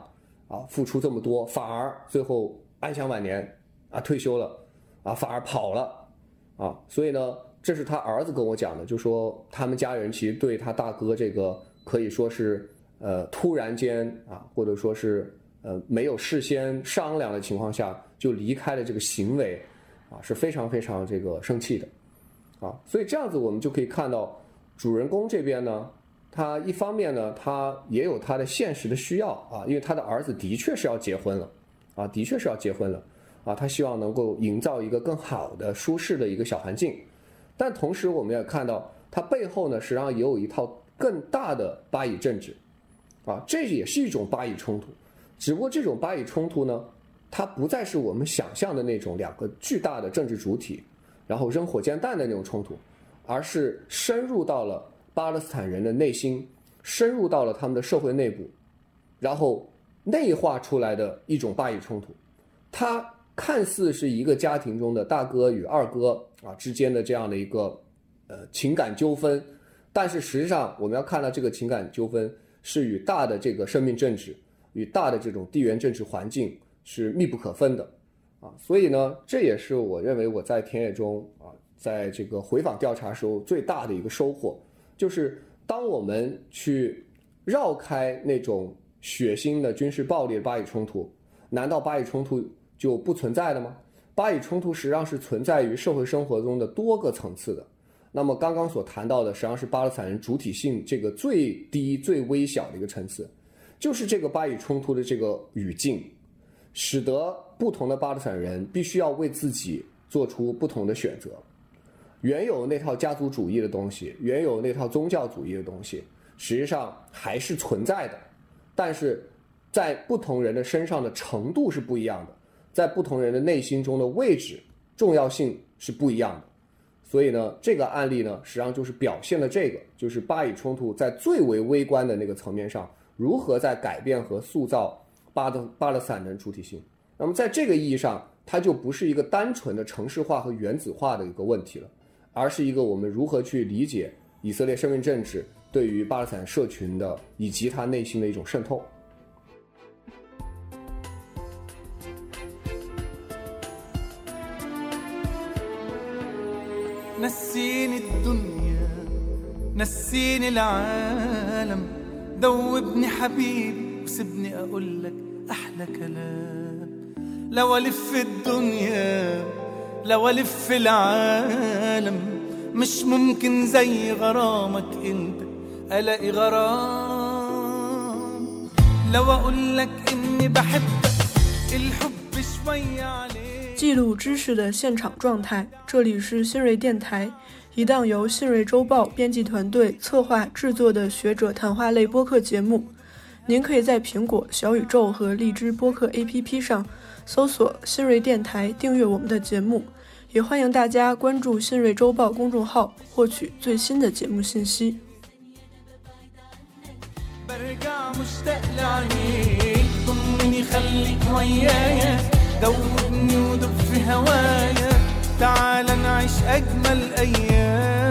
啊，付出这么多，反而最后安享晚年，啊，退休了，啊，反而跑了，啊，所以呢。这是他儿子跟我讲的，就说他们家人其实对他大哥这个可以说是呃突然间啊，或者说是呃没有事先商量的情况下就离开了这个行为啊是非常非常这个生气的啊，所以这样子我们就可以看到主人公这边呢，他一方面呢他也有他的现实的需要啊，因为他的儿子的确是要结婚了啊，的确是要结婚了啊，他希望能够营造一个更好的舒适的一个小环境。但同时，我们也看到他背后呢，实际上也有一套更大的巴以政治，啊，这也是一种巴以冲突。只不过这种巴以冲突呢，它不再是我们想象的那种两个巨大的政治主体，然后扔火箭弹的那种冲突，而是深入到了巴勒斯坦人的内心，深入到了他们的社会内部，然后内化出来的一种巴以冲突。它看似是一个家庭中的大哥与二哥。啊之间的这样的一个呃情感纠纷，但是实际上我们要看到这个情感纠纷是与大的这个生命政治与大的这种地缘政治环境是密不可分的啊，所以呢，这也是我认为我在田野中啊，在这个回访调查时候最大的一个收获，就是当我们去绕开那种血腥的军事暴力的巴以冲突，难道巴以冲突就不存在了吗？巴以冲突实际上是存在于社会生活中的多个层次的。那么刚刚所谈到的，实际上是巴勒斯坦人主体性这个最低、最微小的一个层次，就是这个巴以冲突的这个语境，使得不同的巴勒斯坦人必须要为自己做出不同的选择。原有那套家族主义的东西，原有那套宗教主义的东西，实际上还是存在的，但是在不同人的身上的程度是不一样的。在不同人的内心中的位置重要性是不一样的，所以呢，这个案例呢，实际上就是表现了这个，就是巴以冲突在最为微观的那个层面上，如何在改变和塑造巴德巴勒斯坦的主体性。那么在这个意义上，它就不是一个单纯的城市化和原子化的一个问题了，而是一个我们如何去理解以色列身份政治对于巴勒斯坦社群的以及它内心的一种渗透。نسيني الدنيا نسيني العالم ذوبني حبيبي وسيبني اقول لك احلى كلام لو الف الدنيا لو الف العالم مش ممكن زي غرامك انت الاقي غرام لو اقول لك اني بحبك الحب شويه عليك 记录知识的现场状态，这里是新锐电台，一档由新锐周报编辑团队策划制作的学者谈话类播客节目。 您可以在苹果、小宇宙和荔枝播客 APP 上搜索“新锐电台”，订阅我们的节目。也欢迎大家关注新锐周报公众号，获取最新的节目信息。 برجع مشتاق لعينيك ضمني خليك ويايا دوبني ودب في هوايا تعال نعيش أجمل أيام